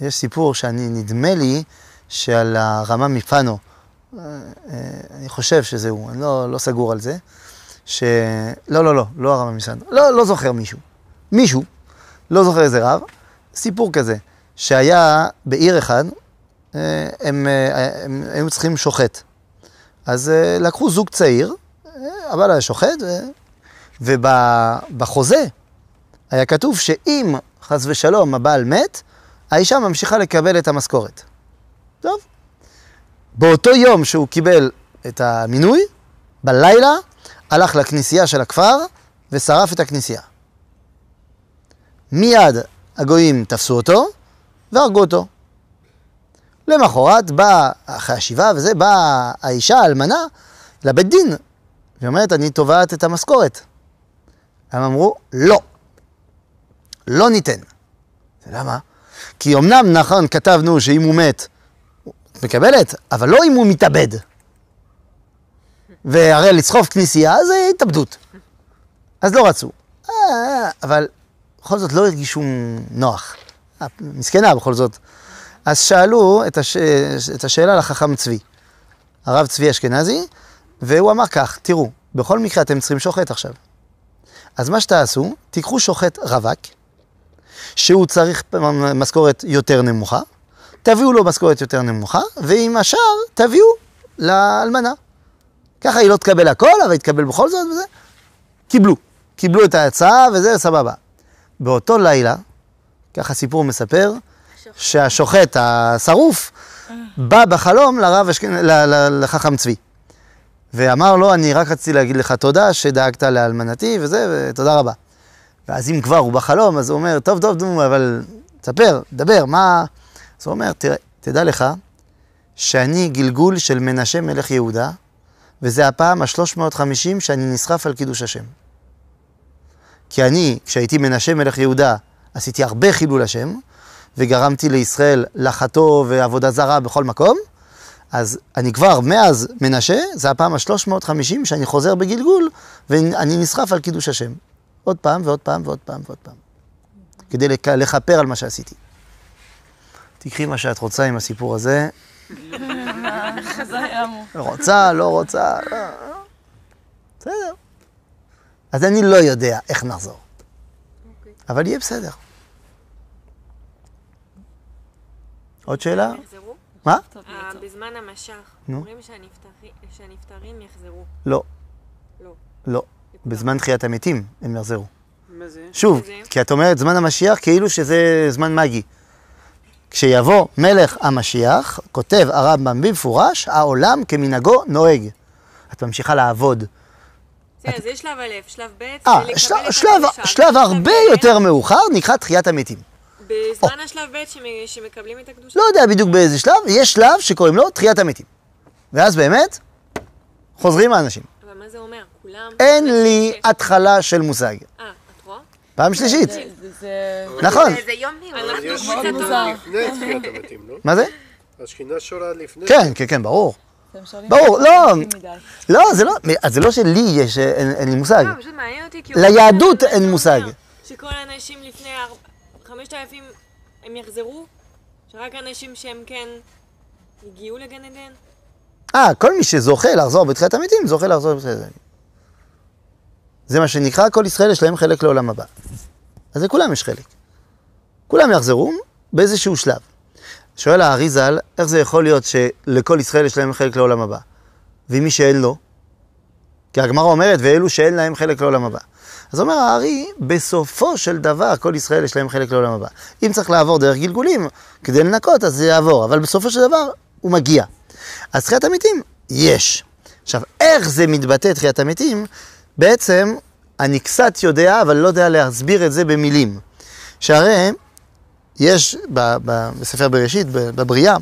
יש סיפור שאני, נדמה לי שעל הרמה מפאנו, אה, אה, אני חושב שזה הוא, אני לא, לא סגור על זה, ש... לא, לא, לא, לא הרמה מפאנו, לא, לא זוכר מישהו. מישהו, לא זוכר איזה רב, סיפור כזה, שהיה בעיר אחד, אה, הם, אה, הם היו צריכים שוחט. אז לקחו זוג צעיר, הבעל היה שוחט. ובחוזה היה כתוב שאם חס ושלום הבעל מת, האישה ממשיכה לקבל את המשכורת. טוב. באותו יום שהוא קיבל את המינוי, בלילה, הלך לכנסייה של הכפר ושרף את הכנסייה. מיד הגויים תפסו אותו והרגו אותו. למחרת באה, אחרי השבעה וזה, באה האישה האלמנה לבית דין, והיא אומרת, אני תובעת את המשכורת. הם אמרו, לא, לא ניתן. למה? כי אמנם נכון כתבנו שאם הוא מת, מקבלת, אבל לא אם הוא מתאבד. והרי לסחוב כנסייה זה התאבדות. אז לא רצו. אה, אבל בכל זאת לא הרגישו נוח. אה, מסכנה בכל זאת. אז שאלו את, הש... את השאלה לחכם צבי, הרב צבי אשכנזי, והוא אמר כך, תראו, בכל מקרה אתם צריכים שוחט עכשיו. אז מה שתעשו, תיקחו שוחט רווק, שהוא צריך משכורת יותר נמוכה, תביאו לו משכורת יותר נמוכה, ועם השאר תביאו לאלמנה. ככה היא לא תקבל הכל, אבל היא תקבל בכל זאת וזה. קיבלו. קיבלו את ההצעה וזה, סבבה. באותו לילה, ככה סיפור מספר, שהשוחט השרוף בא בחלום לרב ל- לחכם צבי. ואמר לו, אני רק רציתי להגיד לך תודה שדאגת לאלמנתי וזה, ותודה רבה. ואז אם כבר הוא בחלום, אז הוא אומר, טוב, טוב, נו, אבל תספר, דבר, מה... אז הוא אומר, תדע לך שאני גלגול של מנשה מלך יהודה, וזה הפעם ה-350 שאני נסחף על קידוש השם. כי אני, כשהייתי מנשה מלך יהודה, עשיתי הרבה חילול השם, וגרמתי לישראל לחתו ועבודה זרה בכל מקום, אז אני כבר, מאז מנשה, זה הפעם ה-350 שאני חוזר בגלגול, ואני נסחף על קידוש השם. עוד פעם ועוד פעם ועוד פעם ועוד פעם. כדי לכפר על מה שעשיתי. תקחי מה שאת רוצה עם הסיפור הזה. רוצה, לא רוצה, לא, לא. בסדר. אז אני לא יודע איך נחזור. אבל יהיה בסדר. עוד שאלה? מה? בזמן המשך. אומרים שהנפטרי- שהנפטרים יחזרו. לא. לא. לא. בזמן תחיית המתים הם יחזרו. מה זה? שוב, זה? כי את אומרת זמן המשיח כאילו שזה זמן מגי. כשיבוא מלך המשיח, כותב הרמב"ם במפורש, העולם כמנהגו נוהג. את ממשיכה לעבוד. בסדר, אז יש שלב א', שלב ב', אה, ולקבל שלב, את שלב. שלב הרבה יותר מאוחר נקרא תחיית המתים. בזמן השלב ב' שמ- שמקבלים את הקדושה. לא יודע בדיוק באיזה שלב, יש שלב שקוראים לו תחיית המתים. ואז באמת, חוזרים האנשים. אבל מה זה אומר? כולם... אין לי התחלה של מושג. אה, את רואה? פעם שלישית. זה- זה- זה... נכון. זה יום לא? מה זה? השכינה שורה לפני. כן, כן, כן, ברור. ברור, לא. לא, זה לא, אז זה לא שלי יש, אין לי מושג. לא, פשוט מעניין אותי כי... הוא- ליהדות אין מושג. שכל האנשים לפני אר- חמשת אלפים הם יחזרו? שרק אנשים שהם כן הגיעו לגן עדן? אה, כל מי שזוכה לחזור בתחיית המתים, זוכה לחזור בתחיית המתים. זה מה שנקרא, כל ישראל יש להם חלק לעולם הבא. אז לכולם יש חלק. כולם יחזרו באיזשהו שלב. שואל הארי ז"ל, איך זה יכול להיות שלכל ישראל יש להם חלק לעולם הבא? ומי שאין לו? כי הגמרא אומרת, ואלו שאין להם חלק לעולם הבא. אז אומר הארי, בסופו של דבר כל ישראל יש להם חלק לעולם הבא. אם צריך לעבור דרך גלגולים כדי לנקות, אז זה יעבור, אבל בסופו של דבר הוא מגיע. אז תחיית המתים, יש. עכשיו, איך זה מתבטא תחיית המתים? בעצם, אני קצת יודע, אבל לא יודע להסביר את זה במילים. שהרי יש ב- ב- בספר בראשית, בבריאה,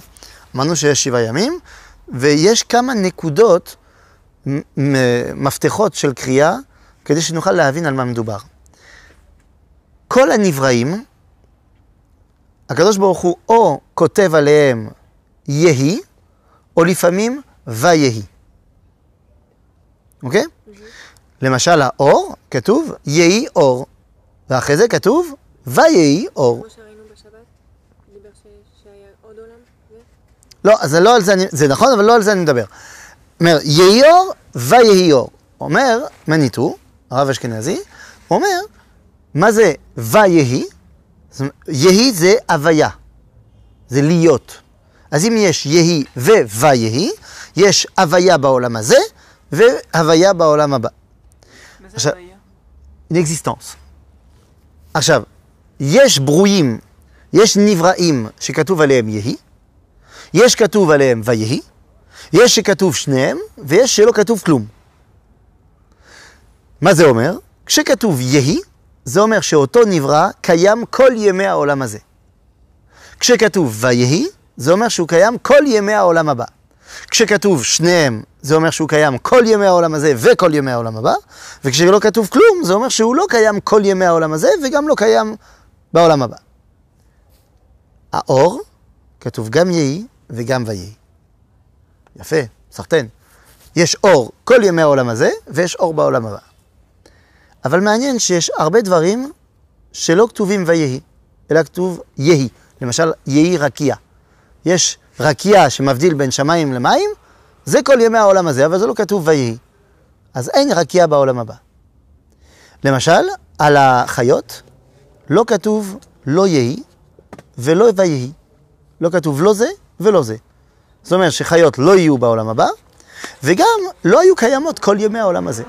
אמרנו שיש שבעה ימים, ויש כמה נקודות, מפתחות של קריאה, כדי שנוכל להבין על מה מדובר. כל הנבראים, הקדוש ברוך הוא או כותב עליהם יהי, או לפעמים ויהי. אוקיי? למשל האור, כתוב יהי אור, ואחרי זה כתוב ויהי אור. כמו שראינו בשבת? דיבר ש- שהיה עוד עולם? לא, אז זה לא על זה, אני, זה נכון, אבל לא על זה אני מדבר. אומר, יהי אור ויהי אור. אומר מניטו, הרב אשכנזי, הוא אומר, מה זה ויהי? זאת אומרת, יהי זה הוויה, זה להיות. אז אם יש יהי וויהי, יש הוויה בעולם הזה והוויה בעולם הבא. מה זה עכשיו- הבעיה? לאקזיסטנס. עכשיו, יש ברואים, יש נבראים שכתוב עליהם יהי, יש כתוב עליהם ויהי, יש שכתוב שניהם, ויש שלא כתוב כלום. מה זה אומר? כשכתוב יהי, זה אומר שאותו נברא קיים כל ימי העולם הזה. כשכתוב ויהי, זה אומר שהוא קיים כל ימי העולם הבא. כשכתוב שניהם, זה אומר שהוא קיים כל ימי העולם הזה וכל ימי העולם הבא, וכשלא כתוב כלום, זה אומר שהוא לא קיים כל ימי העולם הזה וגם לא קיים בעולם הבא. האור, כתוב גם יהי וגם ויהי. יפה, סחטיין. יש אור כל ימי העולם הזה, ויש אור בעולם הבא. אבל מעניין שיש הרבה דברים שלא כתובים ויהי, אלא כתוב יהי. למשל, יהי רקיע. יש רקיע שמבדיל בין שמיים למים, זה כל ימי העולם הזה, אבל זה לא כתוב ויהי. אז אין רקיע בעולם הבא. למשל, על החיות לא כתוב לא יהי ולא ויהי. לא כתוב לא זה ולא זה. זאת אומרת שחיות לא יהיו בעולם הבא, וגם לא היו קיימות כל ימי העולם הזה.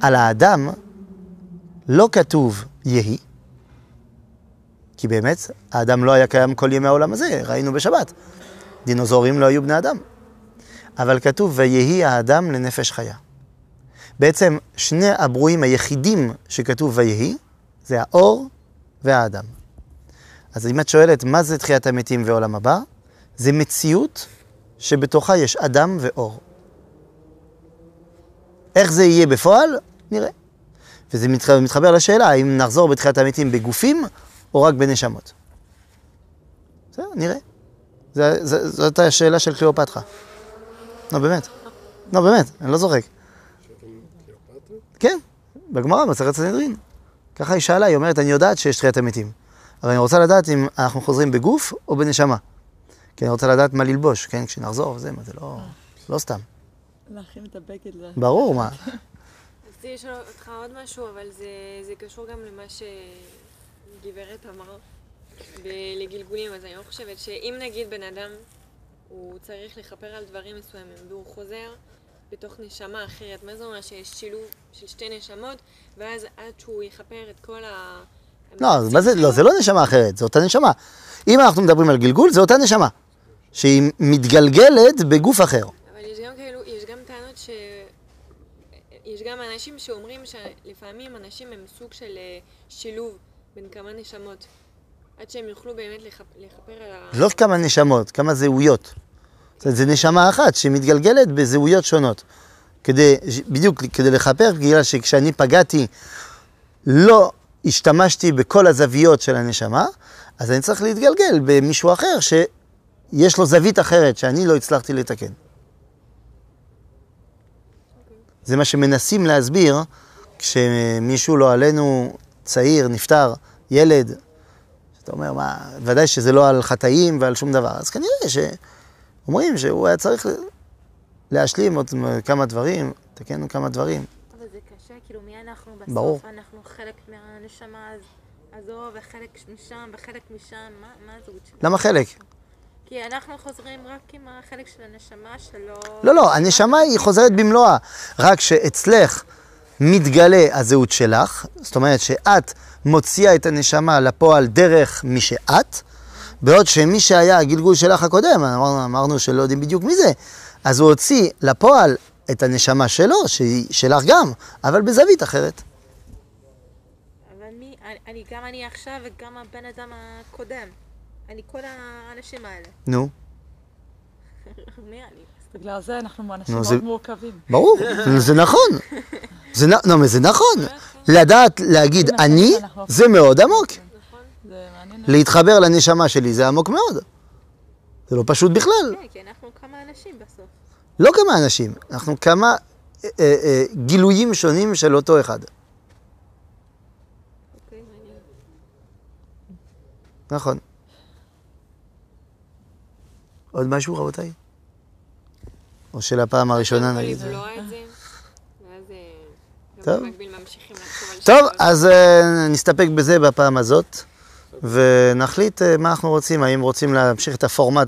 על האדם לא כתוב יהי, כי באמת האדם לא היה קיים כל ימי העולם הזה, ראינו בשבת. דינוזאורים לא היו בני אדם. אבל כתוב ויהי האדם לנפש חיה. בעצם שני הברואים היחידים שכתוב ויהי, זה האור והאדם. אז אם את שואלת מה זה תחיית המתים ועולם הבא, זה מציאות שבתוכה יש אדם ואור. איך זה יהיה בפועל? נראה. וזה מתחבר, מתחבר לשאלה האם נחזור בתחיית המתים בגופים או רק בנשמות. בסדר, נראה. זה, זה, זאת השאלה של קליאופטרה. לא, באמת. לא, באמת, אני לא זורק. כן, בגמרא, מסכת סנהדרין. ככה היא שאלה, היא אומרת, אני יודעת שיש תחיית המתים. אבל אני רוצה לדעת אם אנחנו חוזרים בגוף או בנשמה. כי אני רוצה לדעת מה ללבוש, כן, כשנחזור וזה, מה זה לא, לא סתם. להכין את הבגד. ברור, מה. רציתי לשאול אותך עוד משהו, אבל זה, זה קשור גם למה שגברת אמרה לגלגולים. אז אני לא חושבת שאם נגיד בן אדם, הוא צריך לכפר על דברים מסוימים, והוא חוזר בתוך נשמה אחרת, מה זה אומר שיש שילוב של שתי נשמות, ואז עד שהוא יכפר את כל ה... לא, מה זה, לא, זה לא נשמה אחרת, זה אותה נשמה. אם אנחנו מדברים על גלגול, זה אותה נשמה. שהיא מתגלגלת בגוף אחר. אבל יש גם כאלו, יש גם טענות ש... יש גם אנשים שאומרים שלפעמים אנשים הם סוג של אה, שילוב בין כמה נשמות. עד שהם יוכלו באמת לכפ... לכפר על ה... לא כמה נשמות, כמה זהויות. זאת אומרת, זה נשמה אחת שמתגלגלת בזהויות שונות. כדי, בדיוק כדי לכפר, בגלל שכשאני פגעתי, לא השתמשתי בכל הזוויות של הנשמה, אז אני צריך להתגלגל במישהו אחר שיש לו זווית אחרת שאני לא הצלחתי לתקן. זה מה שמנסים להסביר כשמישהו לא עלינו, צעיר, נפטר, ילד, אתה אומר, מה, ודאי שזה לא על חטאים ועל שום דבר. אז כנראה שאומרים שהוא היה צריך להשלים עוד כמה דברים, לתקן כמה דברים. אבל זה קשה, כאילו מי אנחנו בסוף? ברור. אנחנו חלק מהנשמה הז- הזו וחלק משם וחלק משם, מה, מה הזהות שלנו? למה חלק? כי אנחנו חוזרים רק עם החלק של הנשמה שלא... לא, לא, הנשמה היא חוזרת במלואה. רק שאצלך מתגלה הזהות שלך, זאת אומרת שאת מוציאה את הנשמה לפועל דרך מי שאת, בעוד שמי שהיה הגלגול שלך הקודם, אמרנו, אמרנו שלא יודעים בדיוק מי זה, אז הוא הוציא לפועל את הנשמה שלו, שהיא שלך גם, אבל בזווית אחרת. אבל מי, אני, גם אני עכשיו וגם הבן אדם הקודם. אני כל האנשים האלה. נו, מי אני? בגלל זה אנחנו אנשים מאוד זה- מורכבים. ברור, זה נכון. זה, נכון. לדעת להגיד נכון, אני, זה מאוד עמוק. מעניין. להתחבר לנשמה שלי זה עמוק מאוד. זה לא פשוט בכלל. כן, כי אנחנו כמה אנשים בסוף. לא כמה אנשים, אנחנו כמה אה, אה, אה, גילויים שונים של אותו אחד. אוקיי. נכון. עוד משהו, רבותיי? או של הפעם הראשונה כל נגיד? לבלוע את זה, ואז אה, טוב. טוב. אז אה, נסתפק בזה בפעם הזאת, ונחליט אה, מה אנחנו רוצים, האם רוצים להמשיך את הפורמט